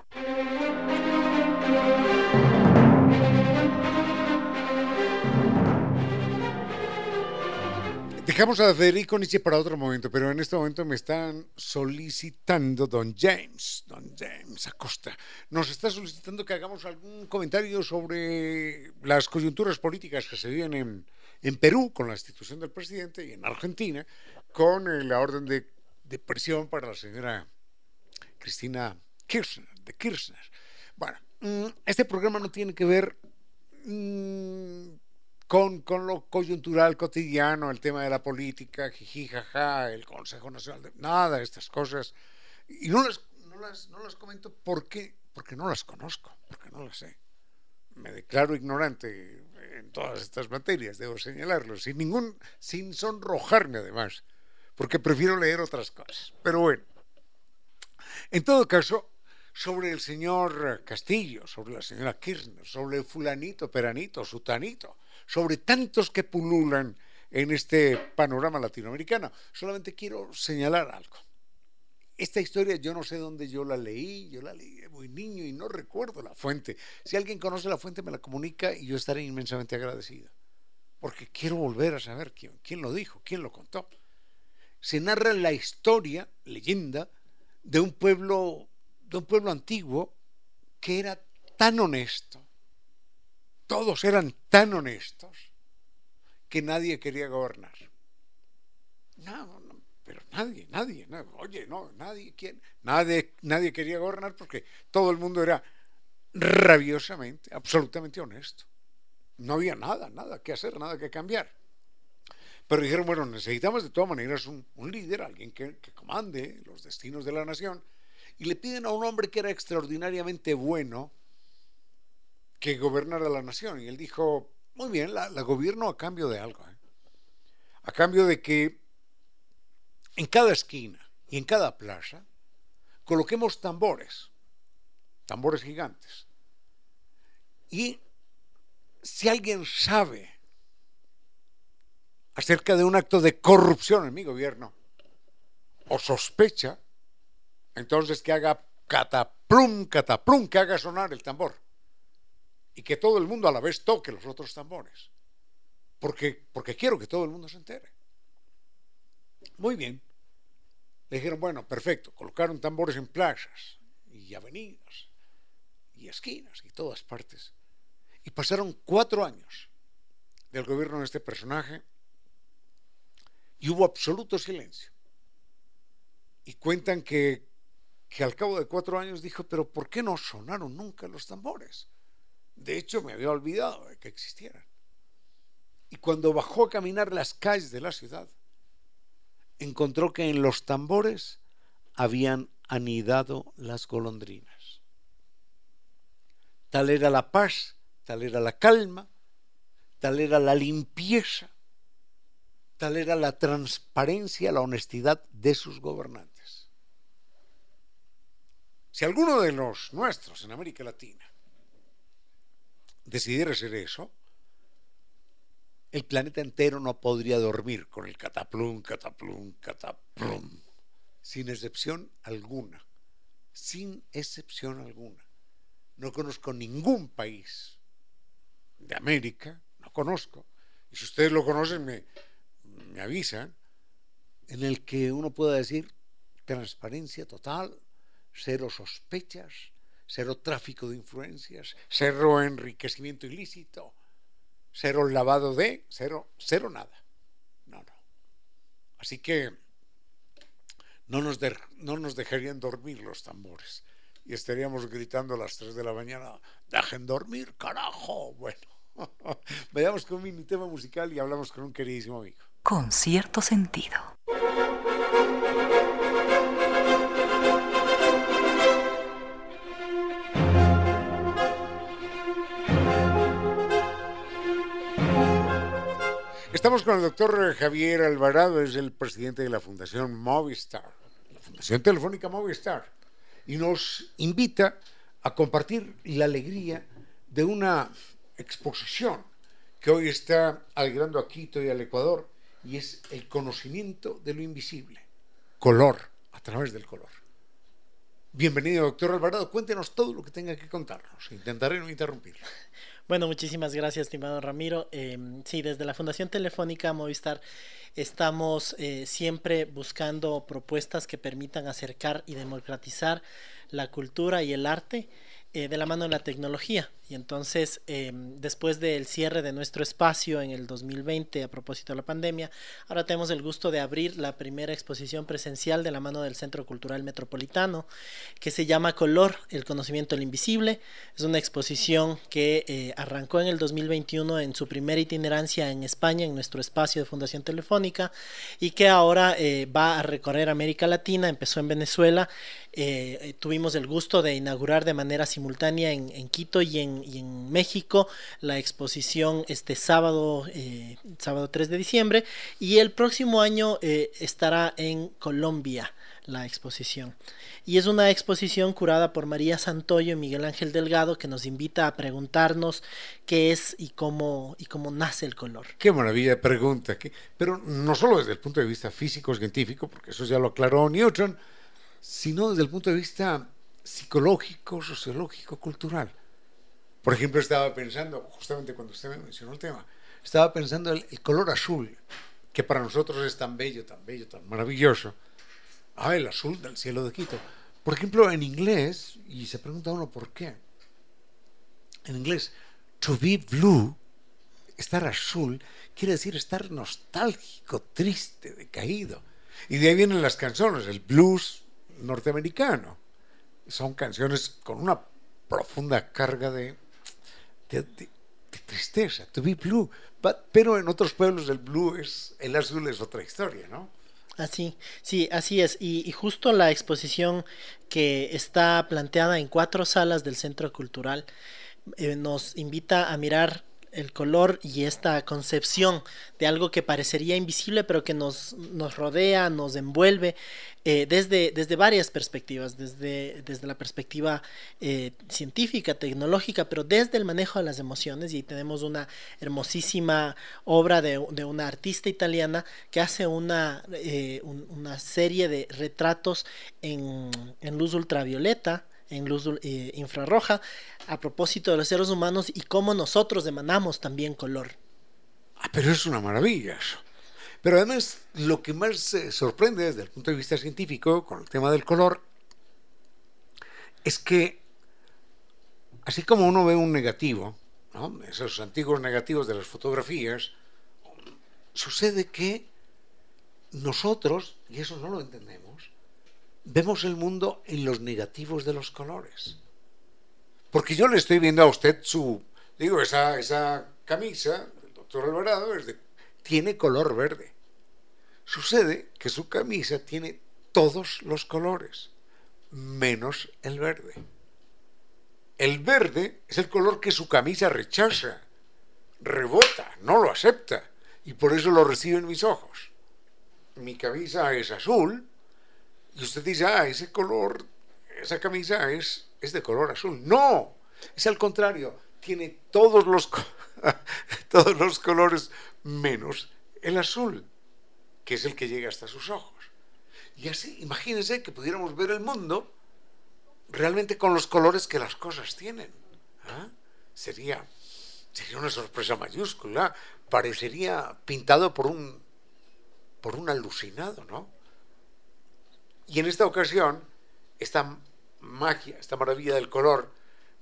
S1: Dejamos a Federico Nietzsche para otro momento, pero en este momento me están solicitando don James, don James Acosta, nos está solicitando que hagamos algún comentario sobre las coyunturas políticas que se viven en, en Perú con la institución del presidente y en Argentina con eh, la orden de, de, prisión para la señora Cristina Kirchner, de Kirchner. Bueno, mm, este programa no tiene que ver mmm, con, con, lo coyuntural cotidiano, el tema de la política, jiji, jaja, el Consejo Nacional de... Nada estas cosas. Y no las, no las, no las comento porque, porque no las conozco, porque no las sé. Me declaro ignorante en todas estas materias, debo señalarlo, sin ningún, sin sonrojarme además, porque prefiero leer otras cosas. Pero bueno, en todo caso, sobre el señor Castillo, sobre la señora Kirchner, sobre fulanito, peranito, sutanito, sobre tantos que pululan en este panorama latinoamericano. Solamente quiero señalar algo. Esta historia yo no sé dónde yo la leí, yo la leí muy niño y no recuerdo la fuente. Si alguien conoce la fuente me la comunica y yo estaré inmensamente agradecido. Porque quiero volver a saber quién, quién lo dijo, quién lo contó. Se narra la historia, leyenda, de un pueblo, de un pueblo antiguo que era tan honesto, todos eran tan honestos que nadie quería gobernar. No, no pero nadie, nadie, oye, no, nadie, ¿quién? Nadie, nadie quería gobernar porque todo el mundo era rabiosamente, absolutamente honesto. No había nada, nada que hacer, nada que cambiar. Pero dijeron, bueno, necesitamos de todas maneras un, un líder, alguien que, que comande los destinos de la nación. Y le piden a un hombre que era extraordinariamente bueno, que gobernara la nación. Y él dijo, muy bien, la, gobierno a cambio de algo. ¿eh? A cambio de que en cada esquina y en cada plaza coloquemos tambores, tambores gigantes. Y si alguien sabe acerca de un acto de corrupción en mi gobierno, o sospecha, entonces que haga cataplum, cataplum, que haga sonar el tambor y que todo el mundo a la vez toque los otros tambores. Porque, porque quiero que todo el mundo se entere. Muy bien. Le dijeron, bueno, perfecto. Colocaron tambores en plazas y avenidas y esquinas y todas partes. Y pasaron cuatro años del gobierno de este personaje y hubo absoluto silencio. Y cuentan que, que al cabo de cuatro años dijo, pero ¿por qué no sonaron nunca los tambores? De hecho, me había olvidado de que existieran. Y cuando bajó a caminar las calles de la ciudad, encontró que en los tambores habían anidado las golondrinas. Tal era la paz, tal era la calma, tal era la limpieza, tal era la transparencia, la honestidad de sus gobernantes. Si alguno de los nuestros en América Latina decidiera ser eso, el planeta entero no podría dormir con el cataplum, cataplum, cataplum, sin excepción alguna, sin excepción alguna. No conozco ningún país de América, no conozco, y si ustedes lo conocen me, me avisan, en el que uno pueda decir transparencia total, cero sospechas, cero tráfico de influencias, cero enriquecimiento ilícito, cero lavado de, cero, cero nada. No, no. Así que no nos, no nos dejarían dormir los tambores y estaríamos gritando a las 3 de la mañana, dejen dormir, carajo. Bueno, vayamos con un mini tema musical y hablamos con un queridísimo amigo.
S2: Con cierto sentido.
S1: Estamos con el doctor Javier Alvarado, es el presidente de la Fundación Movistar, la Fundación Telefónica Movistar, y nos invita a compartir la alegría de una exposición que hoy está alegrando a Quito y al Ecuador, y es el conocimiento de lo invisible, color, a través del color. Bienvenido, doctor Alvarado. Cuéntenos todo lo que tenga que contarnos. Intentaré no interrumpirlo.
S8: Bueno, muchísimas gracias, estimado Ramiro. Eh, sí, desde la Fundación Telefónica Movistar estamos eh, siempre buscando propuestas que permitan acercar y democratizar la cultura y el arte eh, de la mano de la tecnología. Y entonces, em, después del cierre de nuestro espacio en el 2020 a propósito de la pandemia, ahora tenemos el gusto de abrir la primera exposición presencial de la mano del Centro Cultural Metropolitano, que se llama Color, el conocimiento del invisible. Es una exposición que eh, arrancó en el 2021 en su primera itinerancia en España, en nuestro espacio de Fundación Telefónica, y que ahora eh, va a recorrer América Latina, empezó en Venezuela. Eh, tuvimos el gusto de inaugurar de manera simultánea en Quito y en y en México la exposición este sábado, eh, sábado 3 de diciembre, y el próximo año eh, estará en Colombia la exposición. Y es una exposición curada por María Santoyo y Miguel Ángel Delgado que nos invita a preguntarnos qué es y cómo, y cómo nace el color.
S1: Qué maravilla de pregunta, pero no solo desde el punto de vista físico-científico, porque eso ya lo aclaró Newton, sino desde el punto de vista psicológico, sociológico, cultural. Por ejemplo, estaba pensando, justamente cuando usted me mencionó el tema, estaba pensando el, el color azul, que para nosotros es tan bello, tan bello, tan maravilloso. Ah, el azul del cielo de Quito. Por ejemplo, en inglés, y se pregunta uno por qué. En inglés, to be blue, estar azul, quiere decir estar nostálgico, triste, decaído. Y de ahí vienen las canciones, el blues norteamericano. Son canciones con una profunda carga de de, tristeza, to be blue. pero en otros pueblos el blue es, el azul es otra historia, ¿no?
S8: Así, sí, así es. Y, justo la exposición que está planteada en cuatro salas del Centro Cultural eh, nos invita a mirar el color y esta concepción de algo que parecería invisible pero que nos, nos rodea, nos envuelve eh, desde, desde varias perspectivas, desde, desde la perspectiva eh, científica, tecnológica, pero desde el manejo de las emociones. Y tenemos una hermosísima obra de, de una artista italiana que hace una, eh, una serie de retratos en, en luz ultravioleta en luz eh, infrarroja a propósito de los seres humanos y cómo nosotros emanamos también color.
S1: Ah, pero es una maravilla eso. Pero además lo que más sorprende desde el punto de vista científico con el tema del color es que así como uno ve un negativo, esos antiguos negativos de las fotografías, sucede que nosotros, y eso no lo entendemos, vemos el mundo en los negativos de los colores. Porque yo le estoy viendo a usted su, digo, esa, esa camisa del doctor Alvarado tiene color verde. Sucede que su camisa tiene todos los colores, menos el verde. El verde es el color que su camisa rechaza, rebota, no lo acepta, y por eso lo recibe en mis ojos. Mi camisa es azul, y usted dice, ah, ese color, esa camisa es, es de color azul. No, es al contrario, tiene todos los, todos los colores menos el azul, que es el que llega hasta sus ojos. Y así, imagínense que pudiéramos ver el mundo realmente con los colores que las cosas tienen. ¿ah? Sería, sería una sorpresa mayúscula, parecería pintado por un, por un alucinado, ¿no? Y en esta ocasión, esta magia, esta maravilla del color,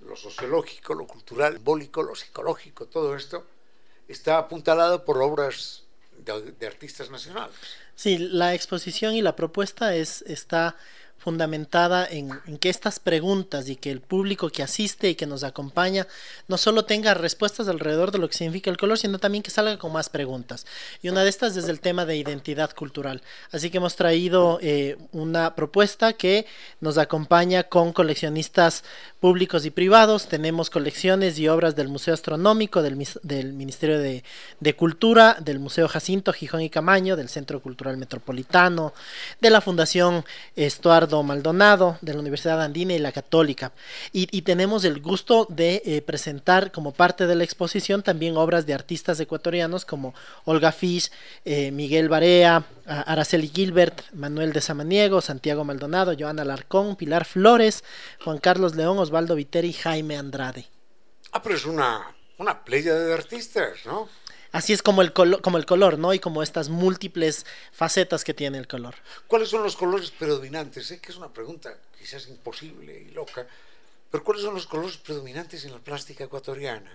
S1: lo sociológico, lo cultural, simbólico, lo psicológico, todo esto, está apuntalado por obras de, de artistas nacionales.
S8: Sí, la exposición y la propuesta es, está fundamentada en, que estas preguntas y que el público que asiste y que nos acompaña no solo tenga respuestas alrededor de lo que significa el color, sino también que salga con más preguntas. Y una de estas es el tema de identidad cultural. Así que hemos traído eh, una propuesta que nos acompaña con coleccionistas públicos y privados. Tenemos colecciones y obras del Museo Astronómico, del, del Ministerio de, de Cultura, del Museo Jacinto Gijón y Camaño, del Centro Cultural Metropolitano, de la Fundación Estuardo Maldonado de la Universidad Andina y la Católica. Y, tenemos el gusto de eh, presentar como parte de la exposición también obras de artistas ecuatorianos como Olga Fish, eh, Miguel Barea, Araceli Gilbert, Manuel de Samaniego, Santiago Maldonado, Joana Larcón, Pilar Flores, Juan Carlos León, Osvaldo Viteri y Jaime Andrade.
S1: Ah, pero es una, una playa de artistas, ¿no?
S8: Así es como el, como el color, ¿no? Y como estas múltiples facetas que tiene el color.
S1: ¿Cuáles son los colores predominantes? Sé que es una pregunta quizás imposible y loca, pero ¿cuáles son los colores predominantes en la plástica ecuatoriana?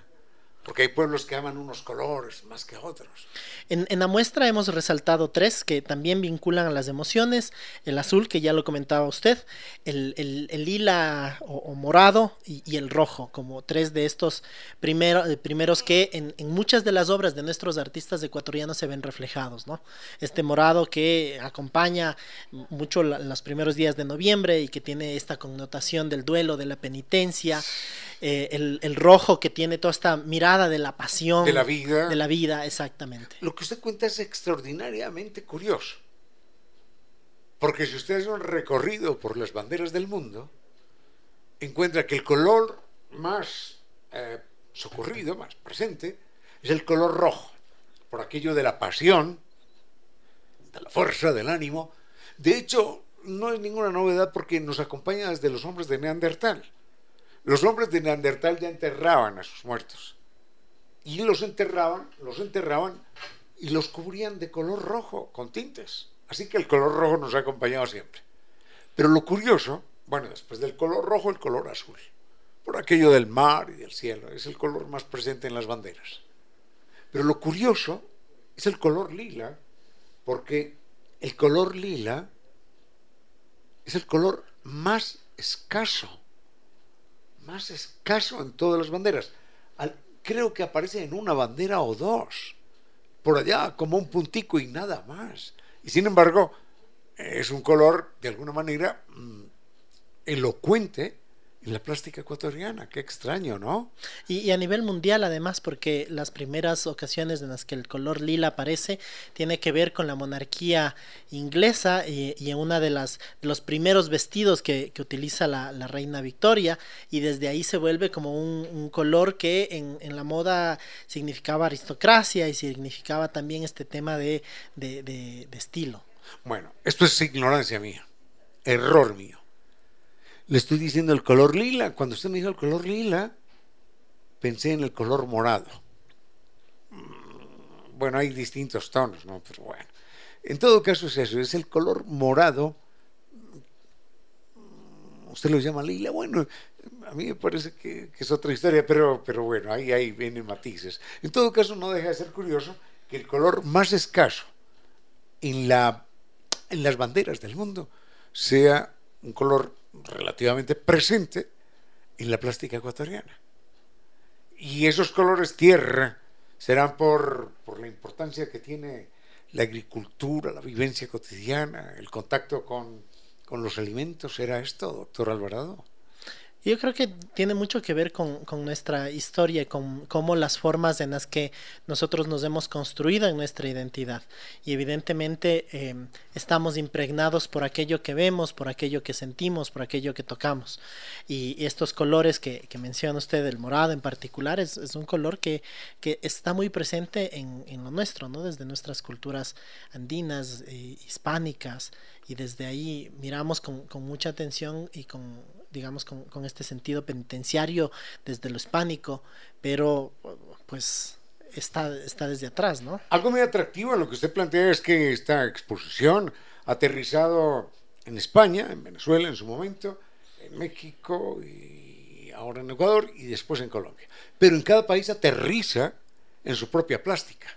S1: Porque hay pueblos que aman unos colores más que otros.
S8: En, la muestra hemos resaltado tres que también vinculan a las emociones. El azul, que ya lo comentaba usted, el, lila o, morado y, el rojo, como tres de estos eh, primeros que en, muchas de las obras de nuestros artistas ecuatorianos se ven reflejados. ¿no? Este morado que acompaña mucho los primeros días de noviembre y que tiene esta connotación del duelo, de la penitencia. Eh, el, rojo que tiene toda esta mirada de la pasión.
S1: De la vida.
S8: De la vida, exactamente.
S1: Lo que usted cuenta es extraordinariamente curioso. Porque si usted hace un recorrido por las banderas del mundo, encuentra que el color más eh, socorrido, más presente, es el color rojo, por aquello de la pasión, de la fuerza, del ánimo. De hecho, no es ninguna novedad porque nos acompaña desde los hombres de Neandertal. Los hombres de Neandertal ya enterraban a sus muertos. Y los enterraban, los enterraban y los cubrían de color rojo, con tintes. Así que el color rojo nos ha acompañado siempre. Pero lo curioso, bueno, después del color rojo, el color azul. Por aquello del mar y del cielo. Es el color más presente en las banderas. Pero lo curioso es el color lila, porque el color lila es el color más escaso más escaso en todas las banderas. Creo que aparece en una bandera o dos, por allá como un puntico y nada más. Y sin embargo, es un color de alguna manera mm, elocuente en la plástica ecuatoriana, qué extraño, ¿no?
S8: Y, a nivel mundial además, porque las primeras ocasiones en las que el color lila aparece tiene que ver con la monarquía inglesa y, en una de las de los primeros vestidos que, utiliza la, reina Victoria y desde ahí se vuelve como un, color que en, la moda significaba aristocracia y significaba también este tema de, de estilo.
S1: Bueno, esto es ignorancia mía, error mío le estoy diciendo el color lila. Cuando usted me dijo el color lila, pensé en el color morado. Mm, bueno, hay distintos tonos, ¿no? Pero bueno. En todo caso es eso, es el color morado. Usted lo llama lila. Bueno, A mí me parece que, es otra historia, pero, pero bueno, ahí, ahí vienen matices. En todo caso, no deja de ser curioso que el color más escaso en, la, en las banderas del mundo sea un color relativamente presente en la plástica ecuatoriana. Y esos colores tierra serán por, por la importancia que tiene la agricultura, la vivencia cotidiana, el contacto con, con los alimentos. ¿Era esto, doctor Alvarado?
S8: Yo creo que tiene mucho que ver con, nuestra historia con cómo las formas en las que nosotros nos hemos construido en nuestra identidad. Y evidentemente em, estamos impregnados por aquello que vemos, por aquello que sentimos, por aquello que tocamos. Y, estos colores que, menciona usted, el morado en particular, es, un color que, que, está muy presente en, en, lo nuestro, ¿no? desde nuestras culturas andinas, eh, hispánicas, y desde ahí miramos con, con mucha atención y con digamos, con, con, este sentido penitenciario desde lo hispánico, pero pues está, está desde atrás, ¿no?
S1: Algo muy atractivo en lo que usted plantea es que esta exposición ha aterrizado en España, en Venezuela en su momento, en México y ahora en Ecuador y después en Colombia. Pero en cada país aterriza en su propia plástica.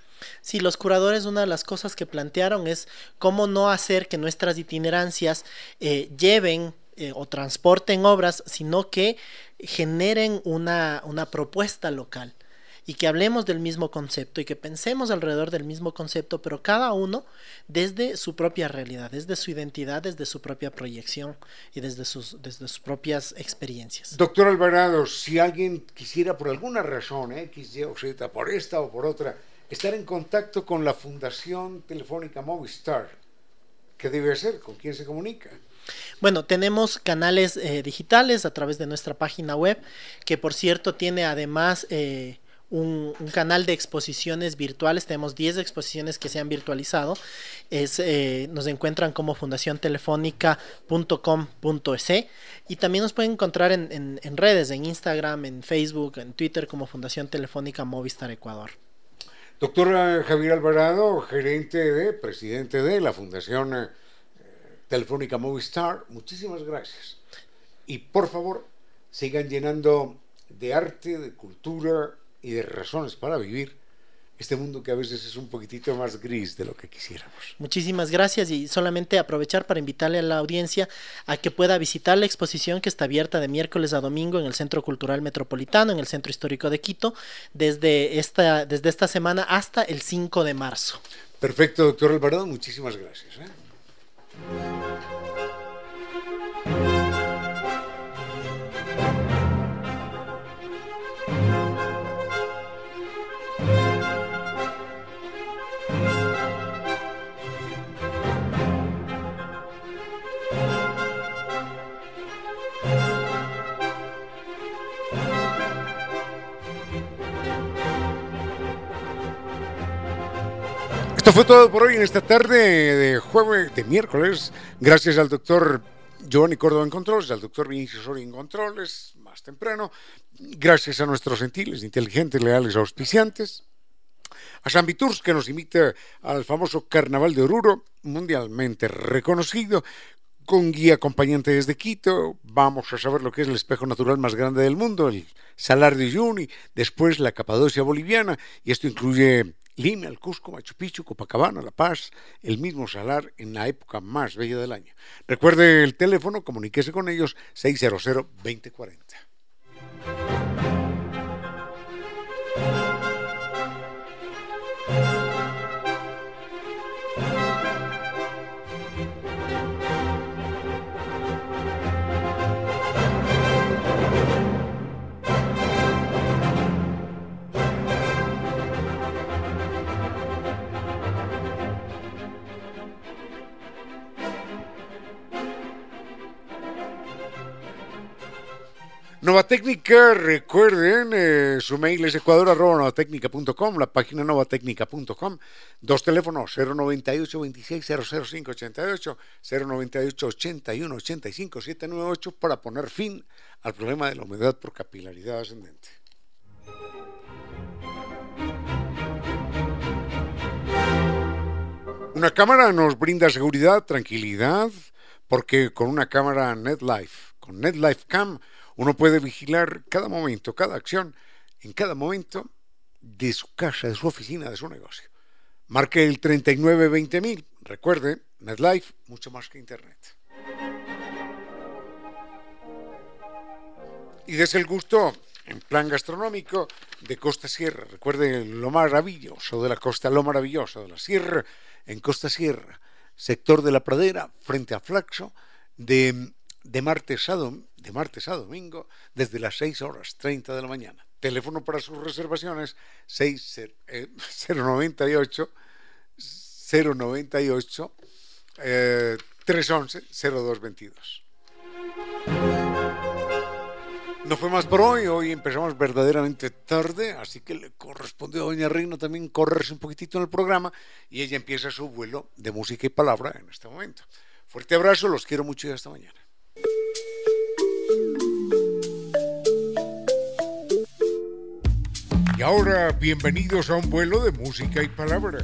S8: Sí, los curadores, una de las cosas que plantearon es cómo no hacer que nuestras itinerancias eh, lleven eh, o transporten obras, sino que generen una, una propuesta local y que hablemos del mismo concepto y que pensemos alrededor del mismo concepto, pero cada uno desde su propia realidad, desde su identidad, desde su propia proyección y desde sus, desde sus propias experiencias.
S1: Doctor Alvarado, si alguien quisiera por alguna razón, o Z, por esta o por otra, estar en contacto con la Fundación Telefónica Movistar, ¿qué debe hacer? ¿Con quién se comunica?
S8: Bueno, tenemos canales eh, digitales a través de nuestra página web, que por cierto tiene además eh, un, canal de exposiciones virtuales. Tenemos 10 exposiciones que se han virtualizado. Es, eh, nos encuentran como fundaciontelefónica.com.es y también nos pueden encontrar en, redes, en Instagram, en Facebook, en Twitter como Fundación Telefónica Movistar Ecuador.
S1: Doctor Javier Alvarado, gerente de, presidente de la Fundación Telefónica Movistar, muchísimas gracias. Y por favor, sigan llenando de arte, de cultura y de razones para vivir este mundo que a veces es un poquitito más gris de lo que quisiéramos.
S8: Muchísimas gracias y solamente aprovechar para invitarle a la audiencia a que pueda visitar la exposición que está abierta de miércoles a domingo en el Centro Cultural Metropolitano, en el Centro Histórico de Quito, desde esta, desde esta semana hasta el 5 de marzo.
S1: Perfecto, doctor Alvarado, muchísimas gracias. ¿eh? Thank you. Esto fue todo por hoy en esta tarde de jueves, de miércoles. Gracias al doctor Giovanni Córdoba en Controles, al doctor Vinicio Soria en Controles, más temprano. Gracias a nuestros gentiles, inteligentes, leales auspiciantes. A San Viturs, que nos invita al famoso Carnaval de Oruro, mundialmente reconocido, con guía acompañante desde Quito. Vamos a saber lo que es el espejo natural más grande del mundo, el Salar de Uyuni, después la Capadocia boliviana, y esto incluye Lima, el Cusco, Machu Picchu, Copacabana, La Paz, el mismo salar en la época más bella del año. Recuerde el teléfono, comuníquese con ellos 600 2040. Nova Técnica, recuerden, eh, su mail es ecuador.novatecnica.com, la página novatecnica.com, dos teléfonos 098 26 005 88, 098 81 85 798 para poner fin al problema de la humedad por capilaridad ascendente. Una cámara nos brinda seguridad, tranquilidad, porque con una cámara NetLife, con NetLife Cam, Uno puede vigilar cada momento, cada acción, en cada momento de su casa, de su oficina, de su negocio. Marque el 3920.000. Recuerde, MedLife, mucho más que Internet. Y desde el gusto en plan gastronómico de Costa Sierra. Recuerde lo maravilloso de la costa, lo maravilloso de la sierra en Costa Sierra, sector de la pradera, frente a Flaxo, de, de, martes, de martes a domingo, desde las 6 horas 30 de la mañana. Teléfono para sus reservaciones 6, 098 098 311 0222. No fue más por hoy, hoy empezamos verdaderamente tarde, así que le corresponde a Doña Reina también correrse un poquitito en el programa y ella empieza su vuelo de música y palabra en este momento. Fuerte abrazo, los quiero mucho y hasta mañana. Y ahora, bienvenidos a un vuelo de música y palabra.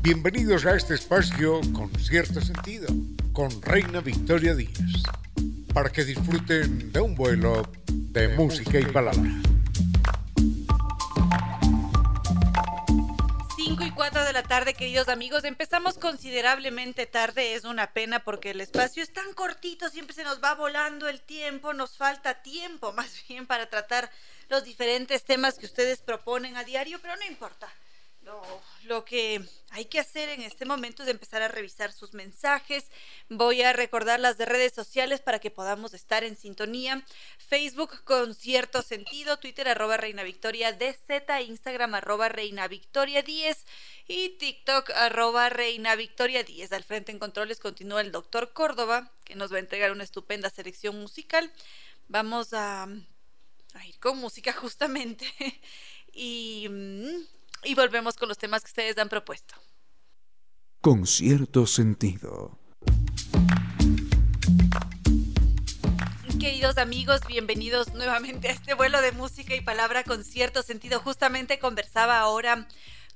S1: Bienvenidos a este espacio con cierto sentido, con Reina Victoria Díaz, para que disfruten de un vuelo de música y palabra.
S9: 5 y 4 de la tarde, queridos amigos. Empezamos considerablemente tarde, es una pena porque el espacio es tan cortito, siempre se nos va volando el tiempo, nos falta tiempo más bien para tratar los diferentes temas que ustedes proponen a diario, pero no importa. Lo, lo, que hay que hacer en este momento es empezar a revisar sus mensajes. Voy a recordar las de redes sociales para que podamos estar en sintonía. Facebook con cierto sentido, Twitter arroba Reina Victoria DZ, Instagram arroba Reina Victoria 10 y TikTok arroba Reina Victoria 10. Al frente en controles continúa el doctor Córdoba, que nos va a entregar una estupenda selección musical. Vamos a, a ir con música justamente. y... Mm, y volvemos con los temas que ustedes han propuesto.
S4: Con cierto sentido.
S9: Queridos amigos, bienvenidos nuevamente a este vuelo de música y palabra con cierto sentido. Justamente conversaba ahora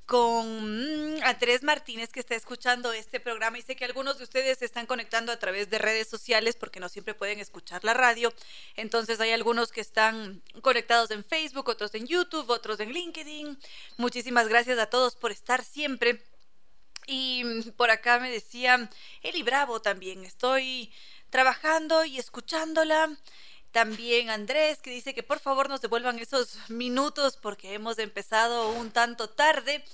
S9: con mm, Andrés Martínez que está escuchando este programa y sé que algunos de ustedes se están conectando a través de redes sociales porque no siempre pueden escuchar la radio. Entonces hay algunos que están conectados en Facebook, otros en YouTube, otros en LinkedIn. Muchísimas gracias a todos por estar siempre. Y mm, por acá me decía Eli Bravo también, estoy trabajando y escuchándola. También Andrés, que dice que por favor nos devuelvan esos minutos porque hemos empezado un tanto tarde.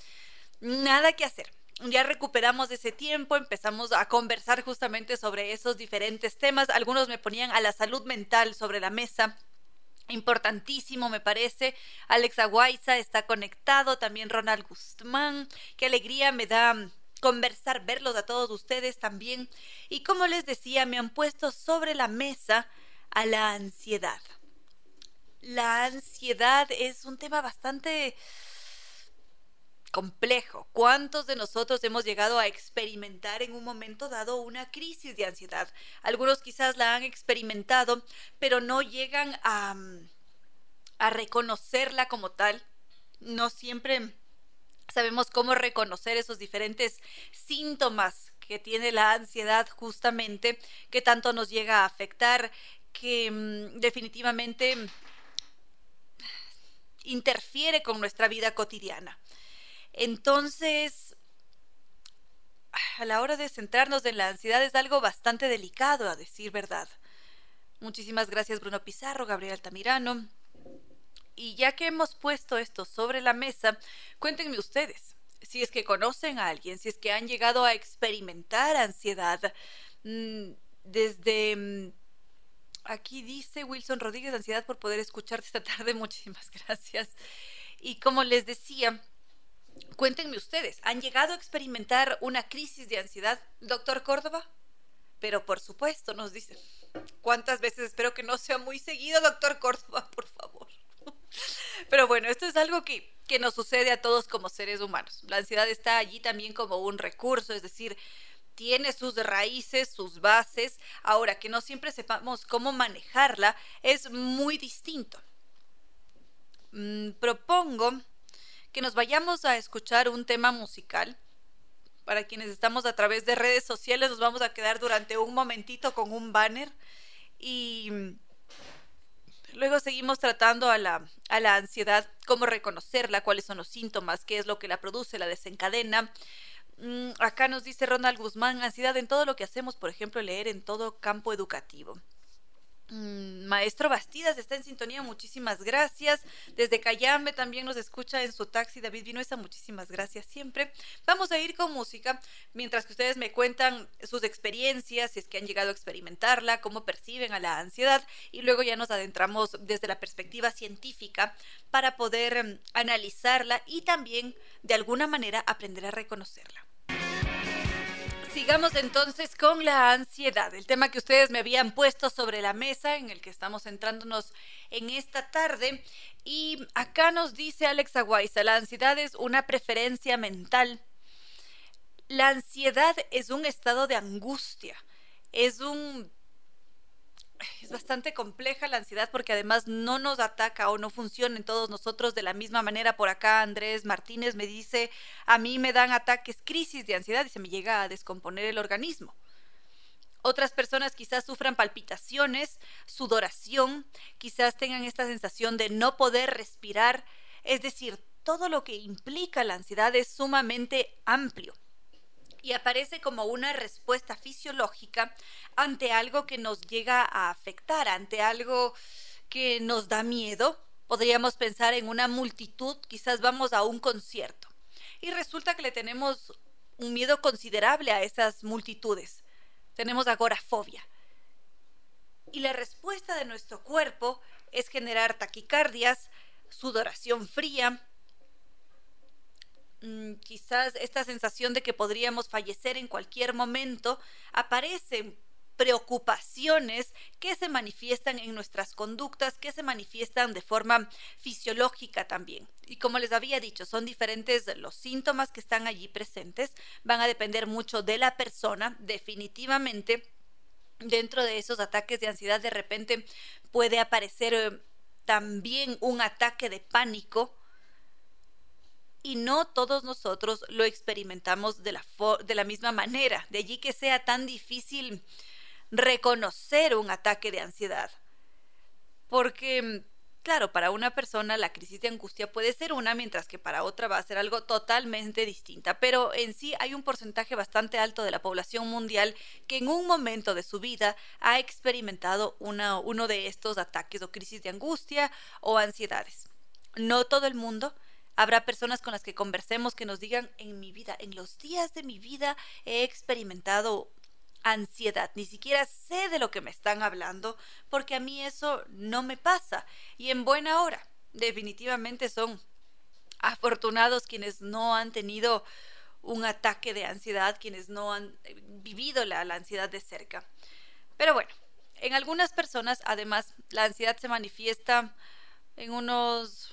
S9: Nada que hacer. Ya recuperamos ese tiempo, empezamos a conversar justamente sobre esos diferentes temas. Algunos me ponían a la salud mental sobre la mesa. Importantísimo, me parece. Alex Aguaiza está conectado, también Ronald Guzmán. Qué alegría me da conversar, verlos a todos ustedes también. Y como les decía, me han puesto sobre la mesa a la ansiedad. La ansiedad es un tema bastante complejo. ¿Cuántos de nosotros hemos llegado a experimentar en un momento dado una crisis de ansiedad? Algunos quizás la han experimentado, pero no llegan a, a reconocerla como tal. No siempre sabemos cómo reconocer esos diferentes síntomas que tiene la ansiedad justamente, que tanto nos llega a afectar, que mm, definitivamente interfiere con nuestra vida cotidiana. Entonces, a la hora de centrarnos en la ansiedad es algo bastante delicado, a decir verdad. Muchísimas gracias Bruno Pizarro, Gabriel Altamirano. Y ya que hemos puesto esto sobre la mesa, cuéntenme ustedes, si es que conocen a alguien, si es que han llegado a experimentar ansiedad mm, desde mm, Aquí dice Wilson Rodríguez, ansiedad por poder escucharte esta tarde. Muchísimas gracias. Y como les decía, cuéntenme ustedes, ¿han llegado a experimentar una crisis de ansiedad, doctor Córdoba? Pero por supuesto, nos dice, ¿cuántas veces? Espero que no sea muy seguido, doctor Córdoba, por favor. Pero bueno, esto es algo que, que nos sucede a todos como seres humanos. La ansiedad está allí también como un recurso, es decir, tiene sus raíces, sus bases. Ahora, que no siempre sepamos cómo manejarla es muy distinto. Mm, propongo que nos vayamos a escuchar un tema musical. Para quienes estamos a través de redes sociales, nos vamos a quedar durante un momentito con un banner y Luego seguimos tratando a la, a la ansiedad, cómo reconocerla, cuáles son los síntomas, qué es lo que la produce, la desencadena. Mm, acá nos dice Ronald Guzmán, ansiedad en todo lo que hacemos, por ejemplo, leer en todo campo educativo. Mm, Maestro Bastidas está en sintonía, muchísimas gracias. Desde Cayambe también nos escucha en su taxi David Vinuesa, muchísimas gracias siempre. Vamos a ir con música mientras que ustedes me cuentan sus experiencias, si es que han llegado a experimentarla, cómo perciben a la ansiedad y luego ya nos adentramos desde la perspectiva científica para poder em, analizarla y también de alguna manera aprender a reconocerla. Sigamos entonces con la ansiedad, el tema que ustedes me habían puesto sobre la mesa en el que estamos centrándonos en esta tarde. Y acá nos dice Alex Aguaiza, la ansiedad es una preferencia mental. La ansiedad es un estado de angustia, es un es bastante compleja la ansiedad porque además no nos ataca o no funciona en todos nosotros de la misma manera. Por acá Andrés Martínez me dice, a mí me dan ataques, crisis de ansiedad y se me llega a descomponer el organismo. Otras personas quizás sufran palpitaciones, sudoración, quizás tengan esta sensación de no poder respirar, es decir, todo lo que implica la ansiedad es sumamente amplio y aparece como una respuesta fisiológica ante algo que nos llega a afectar, ante algo que nos da miedo. Podríamos pensar en una multitud, quizás vamos a un concierto y resulta que le tenemos un miedo considerable a esas multitudes. Tenemos agorafobia. Y la respuesta de nuestro cuerpo es generar taquicardias, sudoración fría, quizás esta sensación de que podríamos fallecer en cualquier momento, aparecen preocupaciones que se manifiestan en nuestras conductas, que se manifiestan de forma fisiológica también. Y como les había dicho, son diferentes los síntomas que están allí presentes, van a depender mucho de la persona, definitivamente. Dentro de esos ataques de ansiedad de repente puede aparecer eh, también un ataque de pánico, y no todos nosotros lo experimentamos de la, de la misma manera. De allí que sea tan difícil reconocer un ataque de ansiedad. Porque, claro, para una persona la crisis de angustia puede ser una, mientras que para otra va a ser algo totalmente distinta. Pero en sí hay un porcentaje bastante alto de la población mundial que en un momento de su vida ha experimentado una, uno de estos ataques o crisis de angustia o ansiedades. No todo el mundo, Habrá personas con las que conversemos que nos digan, en mi vida, en los días de mi vida he experimentado ansiedad, ni siquiera sé de lo que me están hablando, porque a mí eso no me pasa. Y en buena hora, definitivamente son afortunados quienes no han tenido un ataque de ansiedad, quienes no han eh, vivido la, la ansiedad de cerca. Pero bueno, en algunas personas, además, la ansiedad se manifiesta en unos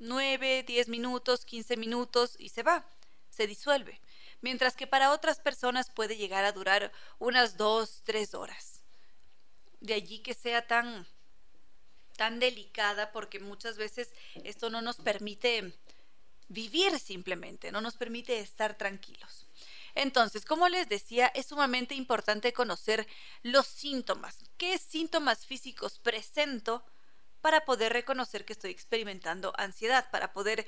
S9: 9, 10 minutos, 15 minutos y se va, se disuelve. Mientras que para otras personas puede llegar a durar unas 2, 3 horas. De allí que sea tan tan delicada porque muchas veces esto no nos permite vivir simplemente, no nos permite estar tranquilos. Entonces, como les decía, es sumamente importante conocer los síntomas. ¿Qué síntomas físicos presento para poder reconocer que estoy experimentando ansiedad, para poder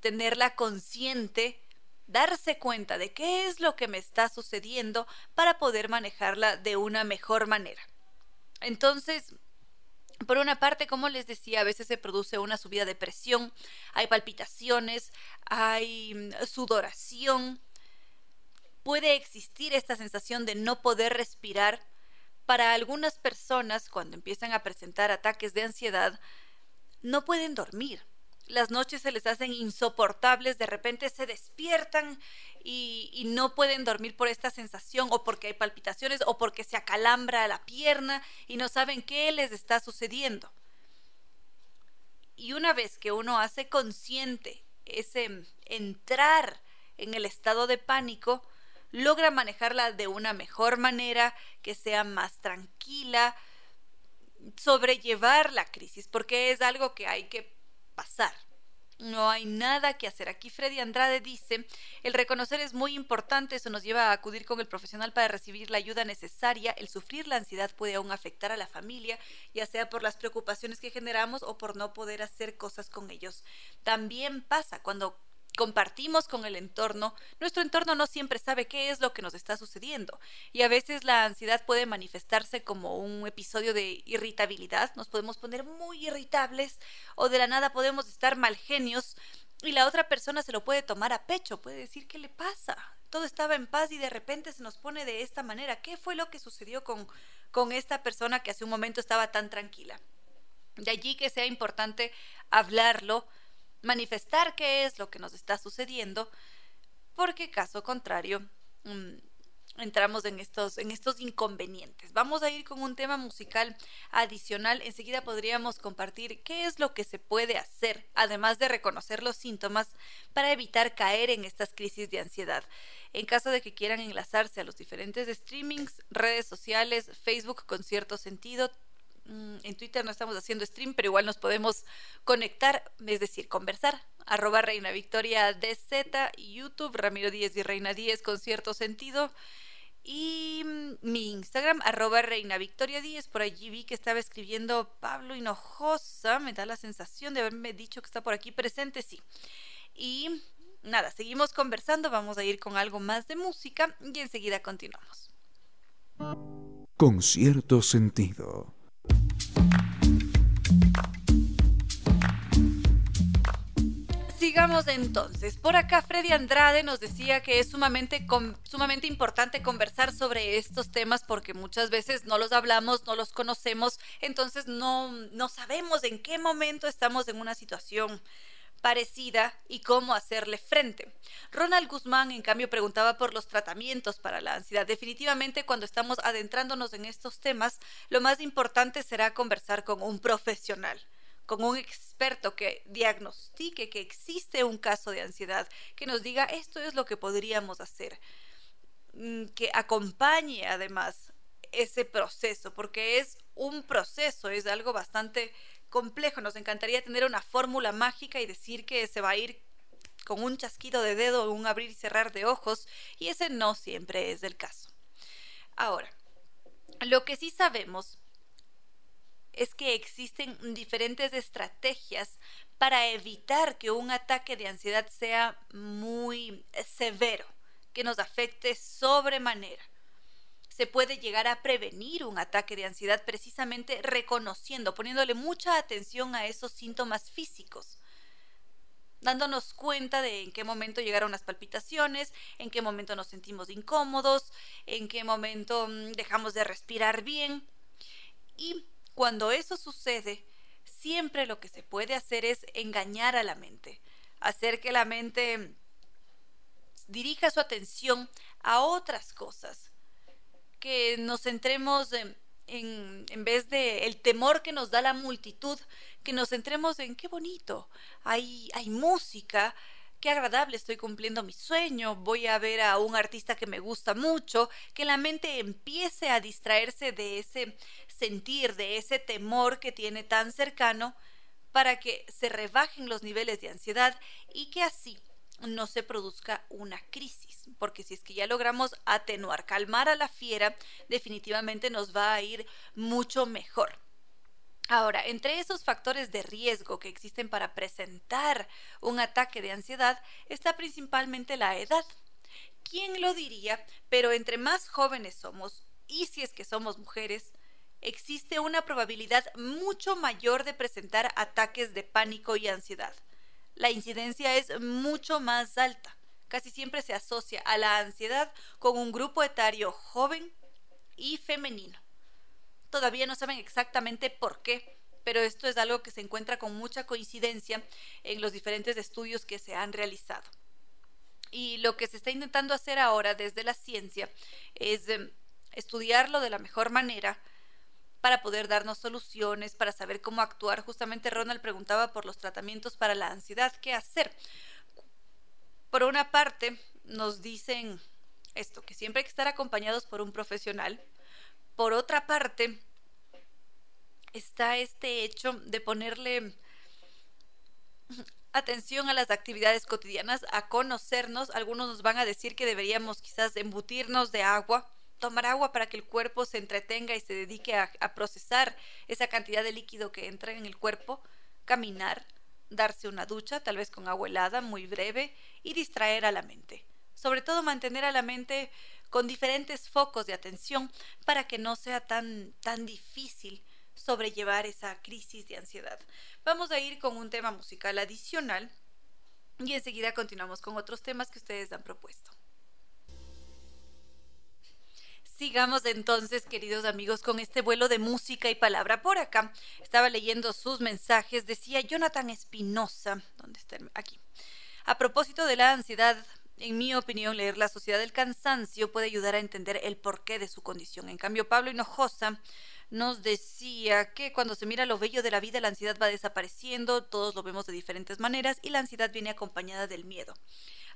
S9: tenerla consciente, darse cuenta de qué es lo que me está sucediendo para poder manejarla de una mejor manera. Entonces, por una parte, como les decía, a veces se produce una subida de presión, hay palpitaciones, hay mm, sudoración, puede existir esta sensación de no poder respirar, para algunas personas, cuando empiezan a presentar ataques de ansiedad, no pueden dormir. Las noches se les hacen insoportables, de repente se despiertan y, no pueden dormir por esta sensación o porque hay palpitaciones o porque se acalambra la pierna y no saben qué les está sucediendo. Y una vez que uno hace consciente ese entrar en el estado de pánico, logra manejarla de una mejor manera, que sea más tranquila, sobrellevar la crisis, porque es algo que hay que pasar. no hay nada que hacer. Aquí Freddy Andrade dice, el reconocer es muy importante, eso nos lleva a acudir con el profesional para recibir la ayuda necesaria. El sufrir la ansiedad puede aún afectar a la familia, ya sea por las preocupaciones que generamos o por no poder hacer cosas con ellos. También pasa cuando compartimos con el entorno, nuestro entorno no siempre sabe qué es lo que nos está sucediendo y a veces la ansiedad puede manifestarse como un episodio de irritabilidad, nos podemos poner muy irritables o de la nada podemos estar mal genios y la otra persona se lo puede tomar a pecho, puede decir qué le pasa. Todo estaba en paz y de repente se nos pone de esta manera. ¿Qué fue lo que sucedió con, con esta persona que hace un momento estaba tan tranquila? De allí que sea importante hablarlo, manifestar qué es lo que nos está sucediendo, porque caso contrario, mm, entramos en estos, en estos inconvenientes. Vamos a ir con un tema musical adicional. Enseguida podríamos compartir qué es lo que se puede hacer, además de reconocer los síntomas, para evitar caer en estas crisis de ansiedad. En caso de que quieran enlazarse a los diferentes streamings, redes sociales, Facebook con cierto sentido, en Twitter no estamos haciendo stream, pero igual nos podemos conectar, es decir, conversar. Arroba Reina Victoria DZ, YouTube, Ramiro Díez y Reina Díez con cierto sentido. Y mm, mi Instagram, arroba Reina Victoria Díez, por allí vi que estaba escribiendo Pablo Hinojosa, me da la sensación de haberme dicho que está por aquí presente, sí. Y nada, seguimos conversando, vamos a ir con algo más de música y enseguida continuamos.
S4: Con cierto sentido.
S9: Sigamos entonces. Por acá Freddy Andrade nos decía que es sumamente, sumamente importante conversar sobre estos temas porque muchas veces no los hablamos, no los conocemos, entonces no, no sabemos en qué momento estamos en una situación parecida y cómo hacerle frente. Ronald Guzmán, en cambio, preguntaba por los tratamientos para la ansiedad. Definitivamente, cuando estamos adentrándonos en estos temas, lo más importante será conversar con un profesional con un experto que diagnostique que existe un caso de ansiedad, que nos diga esto es lo que podríamos hacer, mm, que acompañe además ese proceso, porque es un proceso, es algo bastante complejo. Nos encantaría tener una fórmula mágica y decir que se va a ir con un chasquido de dedo un abrir y cerrar de ojos, y ese no siempre es el caso. Ahora, lo que sí sabemos es que existen diferentes estrategias para evitar que un ataque de ansiedad sea muy severo, que nos afecte sobremanera se puede llegar a prevenir un ataque de ansiedad precisamente reconociendo, poniéndole mucha atención a esos síntomas físicos dándonos cuenta de en qué momento llegaron las palpitaciones, en qué momento nos sentimos incómodos, en qué momento mm, dejamos de respirar bien. Y cuando eso sucede, siempre lo que se puede hacer es engañar a la mente, hacer que la mente dirija su atención a otras cosas, que nos centremos en, en, vez de el temor que nos da la multitud, que nos centremos en qué bonito, hay, hay música, qué agradable, estoy cumpliendo mi sueño, voy a ver a un artista que me gusta mucho, que la mente empiece a distraerse de ese sentir, de ese temor que tiene tan cercano, para que se rebajen los niveles de ansiedad y que así no se produzca una crisis, porque si es que ya logramos atenuar, calmar a la fiera, definitivamente nos va a ir mucho mejor. Ahora, entre esos factores de riesgo que existen para presentar un ataque de ansiedad está principalmente la edad. ¿Quién lo diría? Pero entre más jóvenes somos, y si es que somos mujeres, existe una probabilidad mucho mayor de presentar ataques de pánico y ansiedad la incidencia es mucho más alta. Casi siempre se asocia a la ansiedad con un grupo etario joven y femenino. Todavía no saben exactamente por qué, pero esto es algo que se encuentra con mucha coincidencia en los diferentes estudios que se han realizado. Y lo que se está intentando hacer ahora desde la ciencia es em, estudiarlo de la mejor manera para poder darnos soluciones, para saber cómo actuar. Justamente Ronald preguntaba por los tratamientos para la ansiedad, ¿qué hacer? Por una parte, nos dicen esto, que siempre hay que estar acompañados por un profesional. Por otra parte, está este hecho de ponerle atención a las actividades cotidianas, a conocernos. Algunos nos van a decir que deberíamos quizás embutirnos de agua, tomar agua para que el cuerpo se entretenga y se dedique a, procesar esa cantidad de líquido que entra en el cuerpo, caminar, darse una ducha, tal vez con agua helada, muy breve, y distraer a la mente. Sobre todo mantener a la mente con diferentes focos de atención para que no sea tan, tan difícil sobrellevar esa crisis de ansiedad. Vamos a ir con un tema musical adicional y enseguida continuamos con otros temas que ustedes han propuesto. Sigamos entonces, queridos amigos, con este vuelo de música y palabra. Por acá estaba leyendo sus mensajes, decía Jonathan Espinosa, ¿dónde está? Aquí. A propósito de la ansiedad, en mi opinión, leer La Sociedad del Cansancio puede ayudar a entender el porqué de su condición. En cambio, Pablo Hinojosa nos decía que cuando se mira lo bello de la vida, la ansiedad va desapareciendo, todos lo vemos de diferentes maneras y la ansiedad viene acompañada del miedo.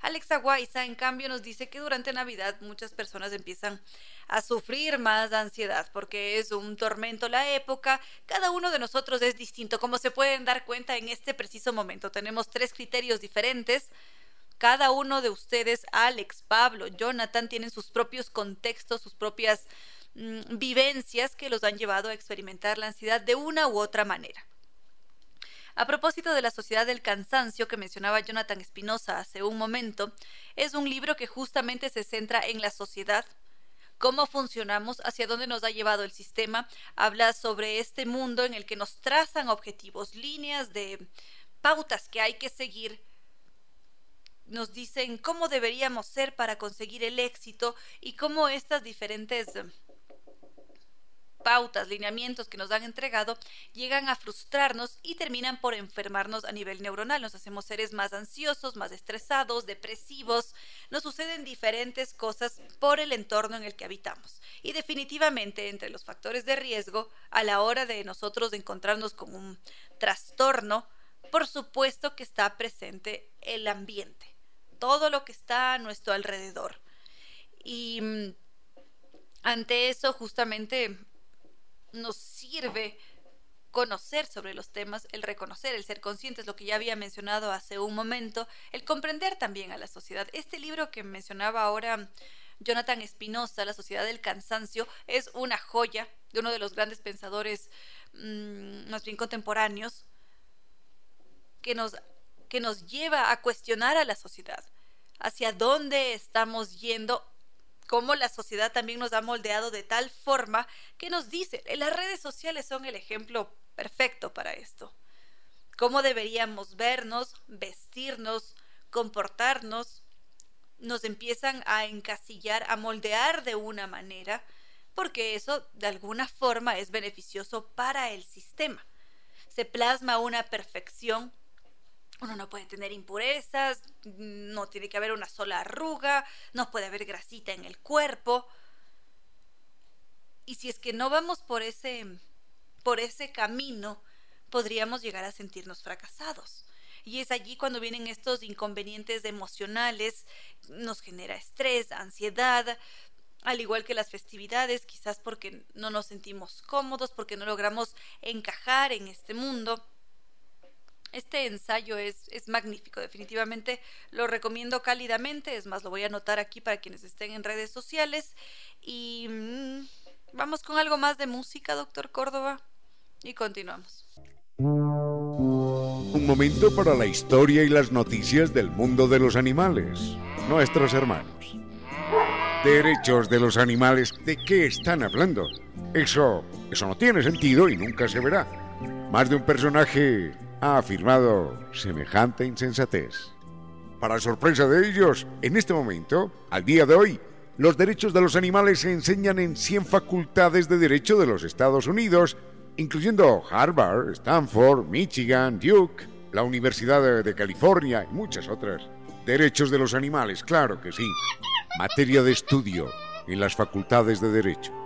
S9: Alexa Guaiza, en cambio, nos dice que durante Navidad muchas personas empiezan a sufrir más ansiedad porque es un tormento la época. Cada uno de nosotros es distinto. Como se pueden dar cuenta en este preciso momento, tenemos tres criterios diferentes. Cada uno de ustedes, Alex, Pablo, Jonathan, tienen sus propios contextos, sus propias Mm, vivencias que los han llevado a experimentar la ansiedad de una u otra manera. A propósito de la sociedad del cansancio que mencionaba Jonathan Espinosa hace un momento, es un libro que justamente se centra en la sociedad, cómo funcionamos, hacia dónde nos ha llevado el sistema, habla sobre este mundo en el que nos trazan objetivos, líneas de pautas que hay que seguir, nos dicen cómo deberíamos ser para conseguir el éxito y cómo estas diferentes pautas, lineamientos que nos han entregado, llegan a frustrarnos y terminan por enfermarnos a nivel neuronal. Nos hacemos seres más ansiosos, más estresados, depresivos. Nos suceden diferentes cosas por el entorno en el que habitamos. Y definitivamente entre los factores de riesgo a la hora de nosotros encontrarnos con un trastorno, por supuesto que está presente el ambiente, todo lo que está a nuestro alrededor. Y mm, ante eso justamente nos sirve conocer sobre los temas, el reconocer, el ser conscientes, lo que ya había mencionado hace un momento, el comprender también a la sociedad. Este libro que mencionaba ahora Jonathan Espinosa, La sociedad del cansancio, es una joya de uno de los grandes pensadores mm, más bien contemporáneos que nos, que nos lleva a cuestionar a la sociedad, hacia dónde estamos yendo cómo la sociedad también nos ha moldeado de tal forma que nos dice, las redes sociales son el ejemplo perfecto para esto. Cómo deberíamos vernos, vestirnos, comportarnos, nos empiezan a encasillar, a moldear de una manera, porque eso de alguna forma es beneficioso para el sistema. Se plasma una perfección uno no puede tener impurezas, no tiene que haber una sola arruga, no puede haber grasita en el cuerpo. Y si es que no vamos por ese, por ese camino, podríamos llegar a sentirnos fracasados. Y es allí cuando vienen estos inconvenientes emocionales, nos genera estrés, ansiedad, al igual que las festividades, quizás porque no nos sentimos cómodos, porque no logramos encajar en este mundo. Este ensayo es, es, magnífico, definitivamente lo recomiendo cálidamente, es más, lo voy a anotar aquí para quienes estén en redes sociales. Y mm, vamos con algo más de música, doctor Córdoba, y continuamos.
S1: Un momento para la historia y las noticias del mundo de los animales, nuestros hermanos. Derechos de los animales, ¿de qué están hablando? Eso, eso no tiene sentido y nunca se verá. Más de un personaje ha afirmado semejante insensatez. Para sorpresa de ellos, en este momento, al día de hoy, los derechos de los animales se enseñan en 100 facultades de derecho de los Estados Unidos, incluyendo Harvard, Stanford, Michigan, Duke, la Universidad de California y muchas otras. Derechos de los animales, claro que sí. Materia de estudio en las facultades de derecho.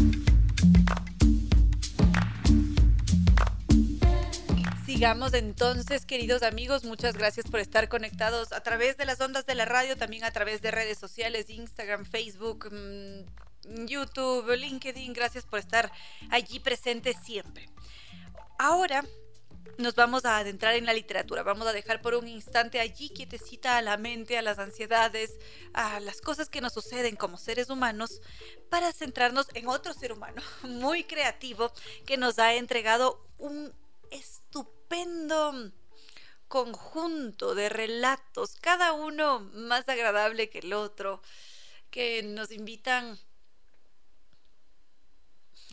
S9: Sigamos entonces, queridos amigos, muchas gracias por estar conectados a través de las ondas de la radio, también a través de redes sociales, Instagram, Facebook, mm, YouTube, LinkedIn, gracias por estar allí presentes siempre. Ahora nos vamos a adentrar en la literatura. Vamos a dejar por un instante allí quietecita a la mente, a las ansiedades, a las cosas que nos suceden como seres humanos, para centrarnos en otro ser humano muy creativo que nos ha entregado un estupendo conjunto de relatos, cada uno más agradable que el otro, que nos invitan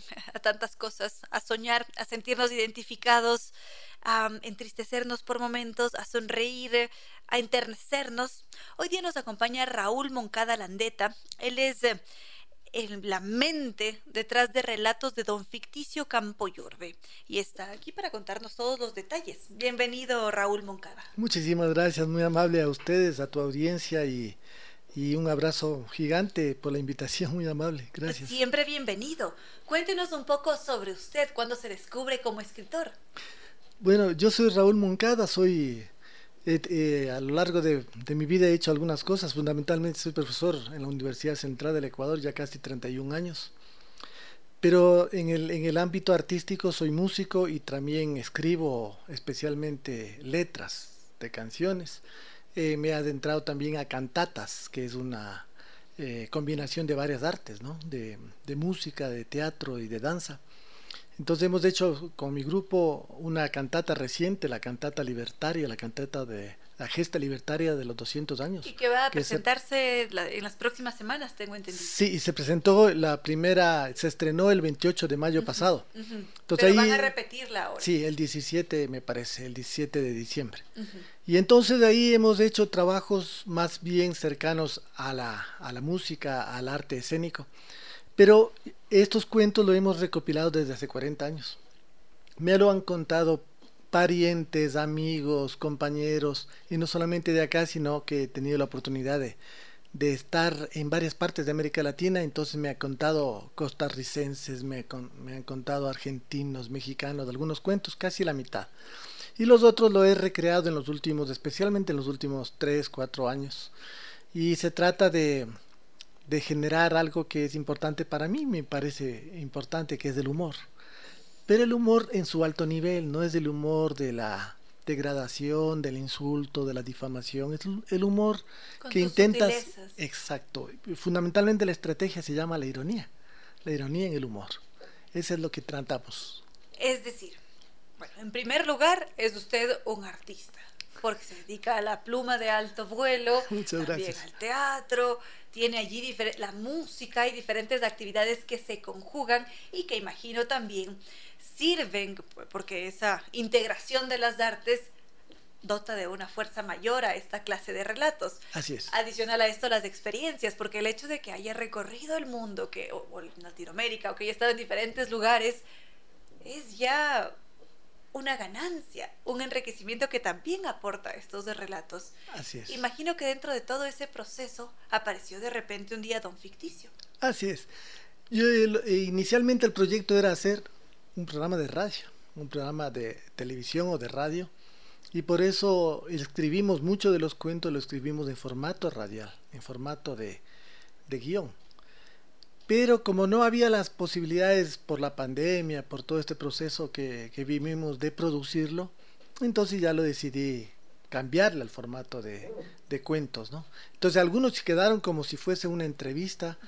S9: a tantas cosas, a soñar, a sentirnos identificados, a entristecernos por momentos, a sonreír, a enternecernos. Hoy día nos acompaña Raúl Moncada Landeta. Él es eh, la mente detrás de relatos de don Ficticio Campoyorbe y está aquí para contarnos todos los detalles. Bienvenido Raúl Moncada.
S10: Muchísimas gracias, muy amable a ustedes, a tu audiencia y y un abrazo gigante por la invitación, muy amable. Gracias.
S9: Siempre bienvenido. Cuéntenos un poco sobre usted, cuándo se descubre como escritor.
S10: Bueno, yo soy Raúl Moncada, soy eh, a lo largo de, mi vida he hecho algunas cosas, fundamentalmente soy profesor en la Universidad Central del Ecuador ya casi 31 años, pero en el, ámbito artístico soy músico y también escribo especialmente letras de canciones. Eh, me he adentrado también a cantatas, que es una eh, combinación de varias artes, ¿no? de, de, música, de teatro y de danza. Entonces hemos hecho con mi grupo una cantata reciente, la cantata libertaria, la cantata de la gesta libertaria de los 200 años.
S9: Y que va a presentarse en las próximas semanas, tengo entendido.
S10: Sí, y se presentó la primera, se estrenó el 28 de mayo pasado.
S9: Entonces, van a repetirla ahora.
S10: Sí, el 17 me parece, el 17 de diciembre. Y entonces de ahí hemos hecho trabajos más bien cercanos a la, a la música, al arte escénico. Pero estos cuentos los hemos recopilado desde hace 40 años. Me lo han contado parientes, amigos, compañeros, y no solamente de acá, sino que he tenido la oportunidad de, estar en varias partes de América Latina, entonces me ha contado costarricenses, me, me han contado argentinos, mexicanos, algunos cuentos, casi la mitad. Y los otros lo he recreado en los últimos, especialmente en los últimos 3, 4 años. Y se trata de, de generar algo que es importante para mí, me parece importante, que es el humor pero el humor en su alto nivel, no es el humor de la degradación, del insulto, de la difamación, es el humor que intentas... Exacto, fundamentalmente la estrategia se llama la ironía, la ironía en el humor. Eso es lo que tratamos.
S9: Es decir, bueno, en primer lugar es usted un artista, porque se dedica a la pluma de alto vuelo, también al teatro, tiene allí la música y diferentes actividades que se conjugan y que imagino también sirven, porque esa integración de las artes dota de una fuerza mayor a esta clase de relatos.
S10: Así es.
S9: Adicional a esto, las experiencias, porque el hecho de que haya recorrido el mundo, que, o, Latinoamérica, o que haya estado en diferentes lugares, es ya una ganancia, un enriquecimiento que también aporta estos de relatos.
S10: Así es.
S9: Imagino que dentro de todo ese proceso apareció de repente un día Don Ficticio.
S10: Así es. Yo, eh, inicialmente el proyecto era hacer un programa de radio, un programa de televisión o de radio. Y por eso escribimos mucho de los cuentos, lo escribimos en formato radial, en formato de, de guion. Pero como no había las posibilidades por la pandemia, por todo este proceso que, que vivimos de producirlo, entonces ya lo decidí cambiarle al formato de, de cuentos, ¿no? Entonces algunos quedaron como si fuese una entrevista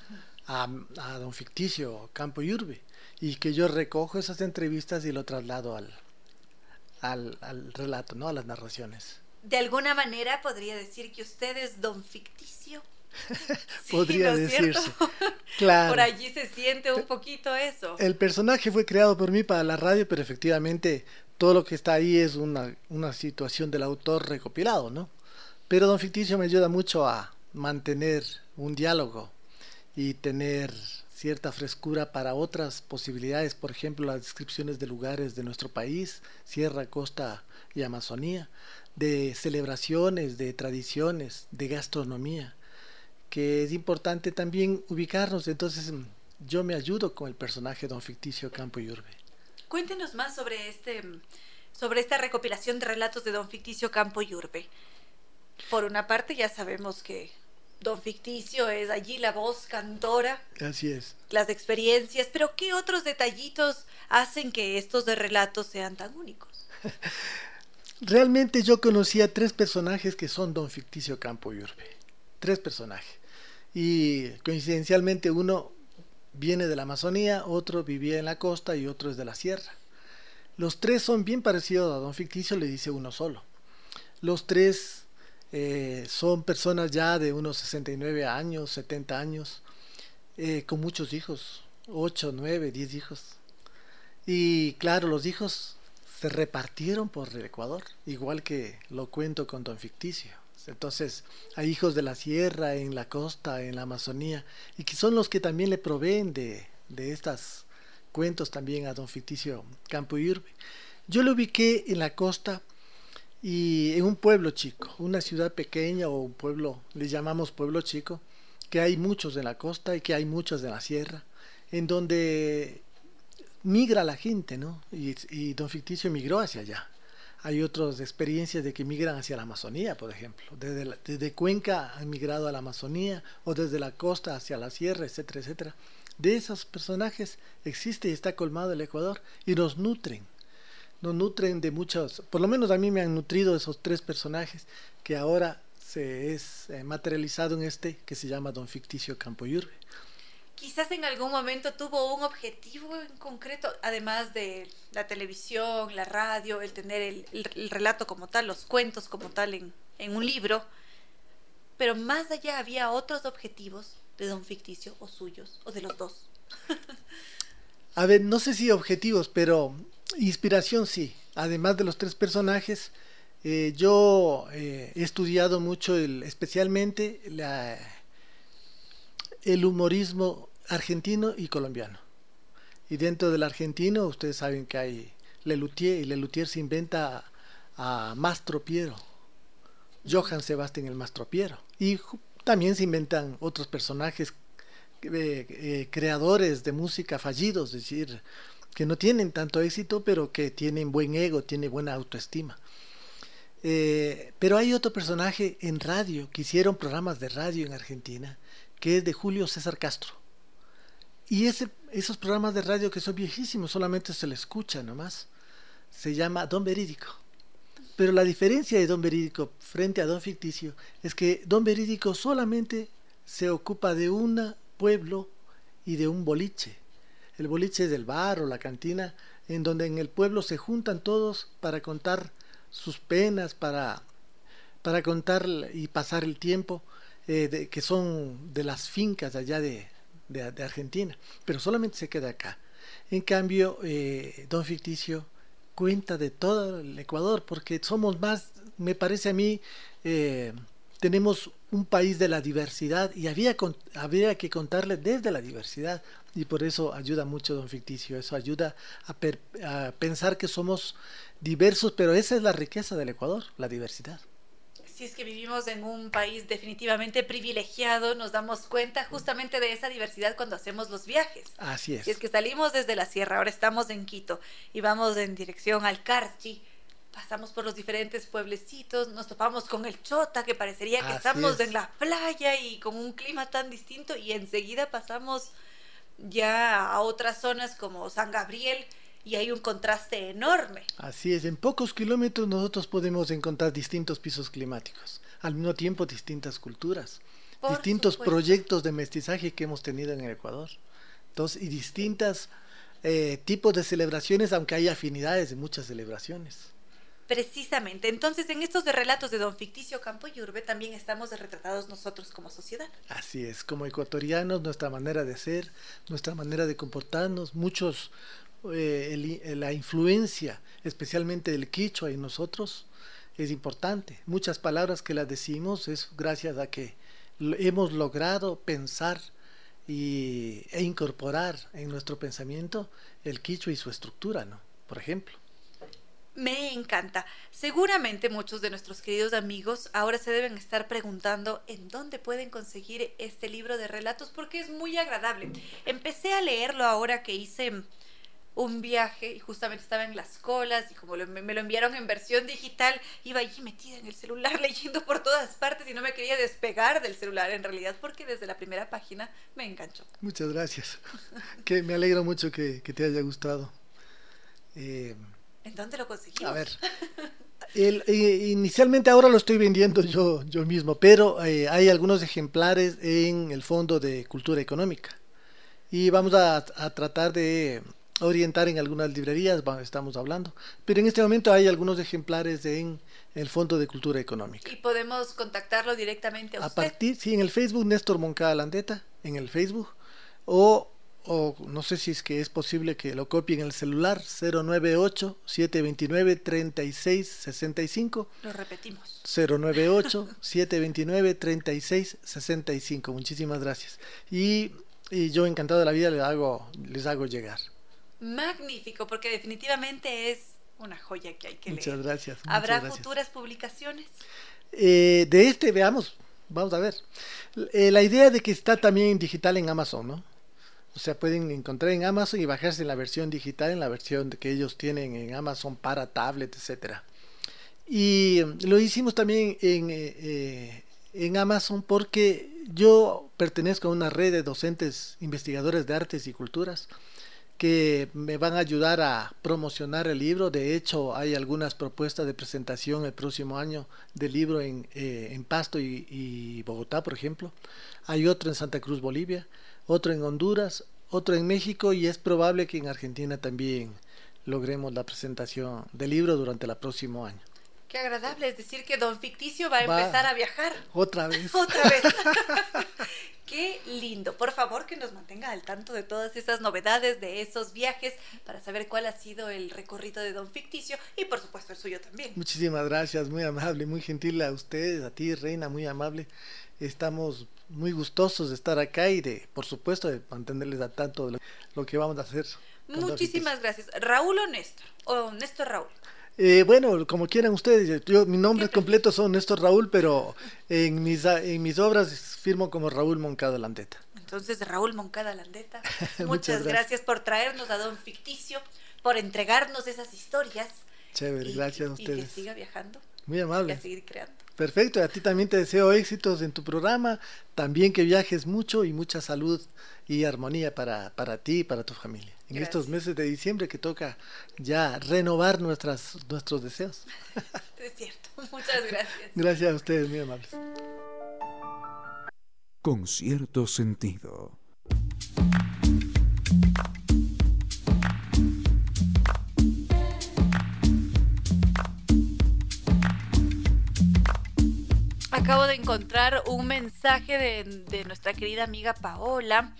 S10: a, a don Ficticio Campo y Urbe y que yo recojo esas entrevistas y lo traslado al, al, relato, ¿no? A las narraciones.
S9: De alguna manera podría decir que usted es don ficticio.
S10: podría decirse. claro.
S9: Por allí se siente un poquito eso.
S10: El personaje fue creado por mí para la radio, pero efectivamente todo lo que está ahí es una, una situación del autor recopilado, ¿no? Pero don ficticio me ayuda mucho a mantener un diálogo y tener cierta frescura para otras posibilidades, por ejemplo, las descripciones de lugares de nuestro país, Sierra, Costa y Amazonía. de celebraciones, de tradiciones, de gastronomía, que es importante también ubicarnos. Entonces yo me ayudo con el personaje Don Ficticio Campo y Urbe.
S9: Cuéntenos más sobre, este, sobre esta recopilación de relatos de Don Ficticio Campo y Urbe. Por una parte ya sabemos que Don Ficticio es allí la voz cantora.
S10: Así es.
S9: Las experiencias, pero ¿qué otros detallitos hacen que estos de relatos sean tan únicos?
S10: Realmente yo conocí a tres personajes que son Don Ficticio Campo y Urbe. Tres personajes. Y coincidencialmente uno viene de la Amazonía, otro vivía en la costa y otro es de la sierra. Los tres son bien parecidos a Don Ficticio, le dice uno solo. Los tres eh, son personas ya de unos 69 años, 70 años, eh, con muchos hijos, 8, 9, 10 hijos. Y claro, los hijos se repartieron por el Ecuador, igual que lo cuento con Don Ficticio. Entonces, hay hijos de la sierra, en la costa, en la Amazonía, y que son los que también le proveen de, de estos cuentos también a don Ficticio Campo y Urbe. Yo lo ubiqué en la costa y en un pueblo chico, una ciudad pequeña o un pueblo, le llamamos pueblo chico, que hay muchos en la costa y que hay muchos en la sierra, en donde migra la gente, ¿no? Y, y don Ficticio migró hacia allá. Hay otras experiencias de que migran hacia la Amazonía, por ejemplo. Desde, desde Cuenca han migrado a la Amazonía o desde la costa hacia la sierra, etcétera, etcétera. De esos personajes existe y está colmado el Ecuador y nos nutren. Nos nutren de muchos, por lo menos a mí me han nutrido esos tres personajes que ahora se es eh, materializado en este que se llama Don Ficticio Campo Yurbe
S9: quizás en algún momento tuvo un objetivo en concreto, además de la televisión, la radio, el tener el, relato como tal, los cuentos como tal en, un libro, pero más allá había otros objetivos de Don Ficticio o suyos, o de los dos.
S10: A ver, no sé si objetivos, pero inspiración sí. Además de los tres personajes, eh, yo eh, he estudiado mucho, especialmente el humorismo argentino y colombiano. Y dentro del argentino, ustedes saben que hay Lelutier, y Lelutier se inventa a, Mastro Piero, Johann Sebastian el Mastro Piero. Y también se inventan otros personajes eh, eh, creadores de música fallidos, es decir, que no tienen tanto éxito, pero que tienen buen ego, tienen buena autoestima. Eh, pero hay otro personaje en radio, que hicieron programas de radio en Argentina, que es de Julio César Castro. Y ese, esos programas de radio que son viejísimos, solamente se le escucha nomás, se llama Don Verídico. Pero la diferencia de Don Verídico frente a Don Ficticio es que Don Verídico solamente se ocupa de un pueblo y de un boliche. El boliche es el bar o la cantina, en donde en el pueblo se juntan todos para contar sus penas, para, para contar y pasar el tiempo, eh, que son de las fincas allá de, de, Argentina, pero solamente se queda acá. En cambio, eh, Don Ficticio cuenta de todo el Ecuador, porque somos más, me parece a mí, eh, tenemos un país de la diversidad y había, había que contarle desde la diversidad y por eso ayuda mucho Don Ficticio, eso ayuda a, a pensar que somos diversos, pero esa es la riqueza del Ecuador, la diversidad
S9: si es que vivimos en un país definitivamente privilegiado, nos damos cuenta justamente de esa diversidad cuando hacemos los viajes.
S10: Así es.
S9: Si es que salimos desde la sierra, ahora estamos en Quito y vamos en dirección al Carchi, pasamos por los diferentes pueblecitos, nos topamos con el Chota, que parecería que estamos en la playa y con un clima tan distinto, y enseguida pasamos ya a otras zonas como San Gabriel, y hay un contraste enorme.
S10: Así es, en pocos kilómetros nosotros podemos encontrar distintos pisos climáticos, al mismo tiempo distintas culturas, distintos proyectos de mestizaje que hemos tenido en el Ecuador, entonces, y distintos eh, tipos de celebraciones, aunque hay afinidades de muchas celebraciones.
S9: Precisamente. Entonces, en estos de relatos de Don Ficticio Campo y Urbe también estamos retratados nosotros como sociedad.
S10: Así es, como ecuatorianos, nuestra manera de ser, nuestra manera de comportarnos, muchos eh, eh, la influencia, especialmente del quichua en nosotros, es importante. Muchas palabras que las decimos es gracias a que hemos logrado pensar y, e incorporar en nuestro pensamiento el quichua y su estructura, ¿no? Por ejemplo.
S9: Me encanta. Seguramente muchos de nuestros queridos amigos ahora se deben estar preguntando en dónde pueden conseguir este libro de relatos porque es muy agradable. Empecé a leerlo ahora que hice un viaje y justamente estaba en las colas y como me lo enviaron en versión digital, iba allí metida en el celular leyendo por todas partes y no me quería despegar del celular en realidad porque desde la primera página me enganchó.
S10: Muchas gracias. que me alegro mucho que, te haya gustado.
S9: Eh, ¿En dónde lo conseguimos?
S10: A ver. Eh, inicialmente ahora lo estoy vendiendo yo, yo mismo, pero eh, hay algunos ejemplares en el Fondo de Cultura Económica. Y vamos a, tratar de orientar en algunas librerías, estamos hablando. Pero en este momento hay algunos ejemplares en el Fondo de Cultura Económica.
S9: ¿Y podemos contactarlo directamente a,
S10: usted? A partir, sí, en el Facebook Néstor Moncada Landeta, en el Facebook, o o no sé si es que es posible que lo copien en el celular 098-729-3665.
S9: Lo repetimos.
S10: 098-729-3665. Muchísimas gracias. Y, y, yo encantado de la vida les hago, les hago llegar.
S9: Magnífico, porque definitivamente es una joya que hay que
S10: leer. Muchas gracias.
S9: ¿Habrá futuras publicaciones?
S10: Eh, de este, veamos, vamos a ver. Eh, la idea de que está también digital en Amazon, ¿no? O sea, pueden encontrar en Amazon y bajarse en la versión digital, en la versión que ellos tienen en Amazon para tablet, etcétera. Y lo hicimos también en, eh, eh, en Amazon porque yo pertenezco a una red de docentes investigadores de artes y culturas que me van a ayudar a promocionar el libro. De hecho, hay algunas propuestas de presentación el próximo año del libro en, eh, en Pasto y, y, Bogotá, por ejemplo. Hay otro en Santa Cruz, Bolivia otro en Honduras, otro en México y es probable que en Argentina también logremos la presentación del libro durante el próximo año.
S9: Qué agradable, es decir, que Don Ficticio va a empezar a viajar.
S10: Otra vez.
S9: Otra vez. Qué lindo. Por favor, que nos mantenga al tanto de todas esas novedades, de esos viajes, para saber cuál ha sido el recorrido de Don Ficticio y, por supuesto, el suyo también.
S10: Muchísimas gracias, muy amable, muy gentil a ustedes, a ti, Reina, muy amable. Estamos muy gustosos de estar acá y de, por supuesto, de mantenerles al tanto de lo, que vamos a hacer.
S9: Muchísimas gracias. ¿Raúl o Néstor? ¿O Néstor Raúl?
S10: Eh, bueno, como quieran ustedes, yo, mi nombre completo son Néstor Raúl, pero en mis, en mis obras firmo como Raúl Moncada Landeta.
S9: Entonces, Raúl Moncada Landeta, muchas, gracias. por traernos a Don Ficticio, por entregarnos esas historias.
S10: Chévere, gracias a ustedes.
S9: Y que siga viajando.
S10: Muy amable.
S9: Y a seguir creando.
S10: Perfecto, a ti también te deseo éxitos en tu programa, también que viajes mucho y mucha salud y armonía para, para ti y para tu familia. En estos meses de diciembre que toca ya renovar nuestras, nuestros deseos.
S9: Es cierto, muchas gracias.
S10: Gracias a ustedes, muy amables.
S4: Con cierto sentido.
S9: acabo de encontrar un mensaje de, nuestra querida amiga Paola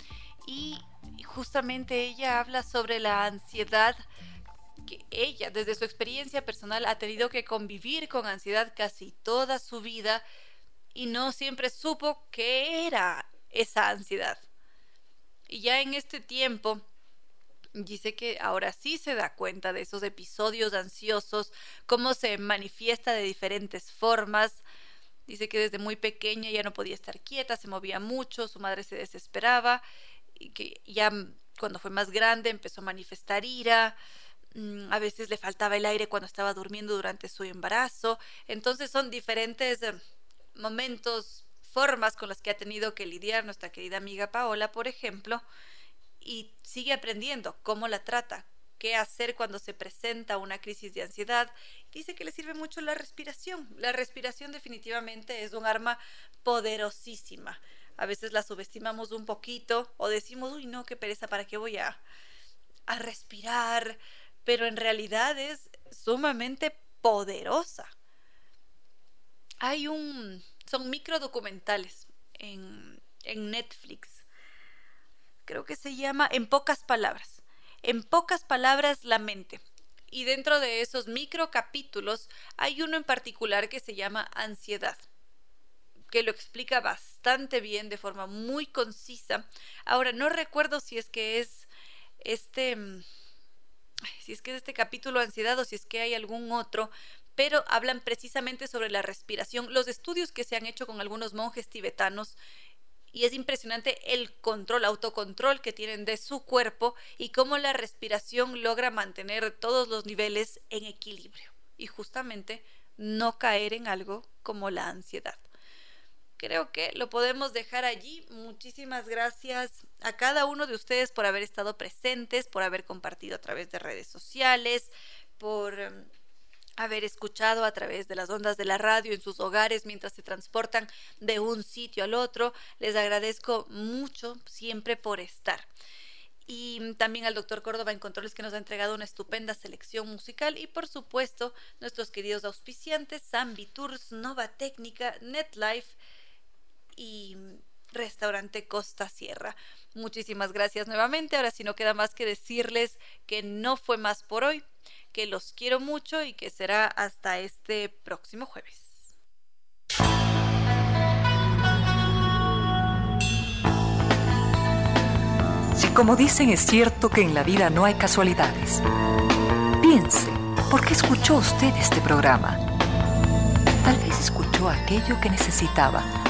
S9: y justamente ella habla sobre la ansiedad que ella desde su experiencia personal ha tenido que convivir con ansiedad casi toda su vida y no siempre supo qué era esa ansiedad. Y ya en este tiempo dice que ahora sí se da cuenta de esos episodios ansiosos, cómo se manifiesta de diferentes formas, Dice que desde muy pequeña ya no podía estar quieta, se movía mucho, su madre se desesperaba que ya cuando fue más grande empezó a manifestar ira, mm, a veces le faltaba el aire cuando estaba durmiendo durante su embarazo. Entonces son diferentes eh, momentos, formas con las que ha tenido que lidiar nuestra querida amiga Paola, por ejemplo, y sigue aprendiendo cómo la trata, qué hacer cuando se presenta una crisis de ansiedad. Dice que le sirve mucho la respiración. La respiración definitivamente es un arma poderosísima. A veces la subestimamos un poquito o decimos, uy, no, qué pereza, ¿para qué voy a, a respirar? Pero en realidad es sumamente poderosa. Hay un, son micro documentales en, en Netflix. Creo que se llama En pocas palabras en pocas palabras, la mente. Y dentro de esos micro capítulos hay uno en particular que se llama ansiedad, que lo explica bastante bien, de forma muy concisa. Ahora, no recuerdo si es que es este... Mm, si es que es este capítulo ansiedad o si es que hay algún otro, pero hablan precisamente sobre la respiración, los estudios que se han hecho con algunos monjes tibetanos y es impresionante el control, autocontrol que tienen de su cuerpo y cómo la respiración logra mantener todos los niveles en equilibrio y justamente no caer en algo como la ansiedad. Creo que lo podemos dejar allí. Muchísimas gracias a cada uno de ustedes por haber estado presentes, por haber compartido a través de redes sociales, por em, haber escuchado a través de las ondas de la radio en sus hogares mientras se transportan de un sitio al otro. Les agradezco mucho siempre por estar. Y también al doctor Córdoba en Controles que nos ha entregado una estupenda selección musical y por supuesto nuestros queridos auspiciantes Zambi Tours, Nova Técnica, NetLife y Restaurante Costa Sierra. Muchísimas gracias nuevamente. Ahora sí no queda más que decirles que no fue más por hoy que los quiero mucho y que será hasta este próximo jueves.
S2: Si como dicen es cierto que en la vida no hay casualidades, piense, ¿por qué escuchó usted este programa? Tal vez escuchó aquello que necesitaba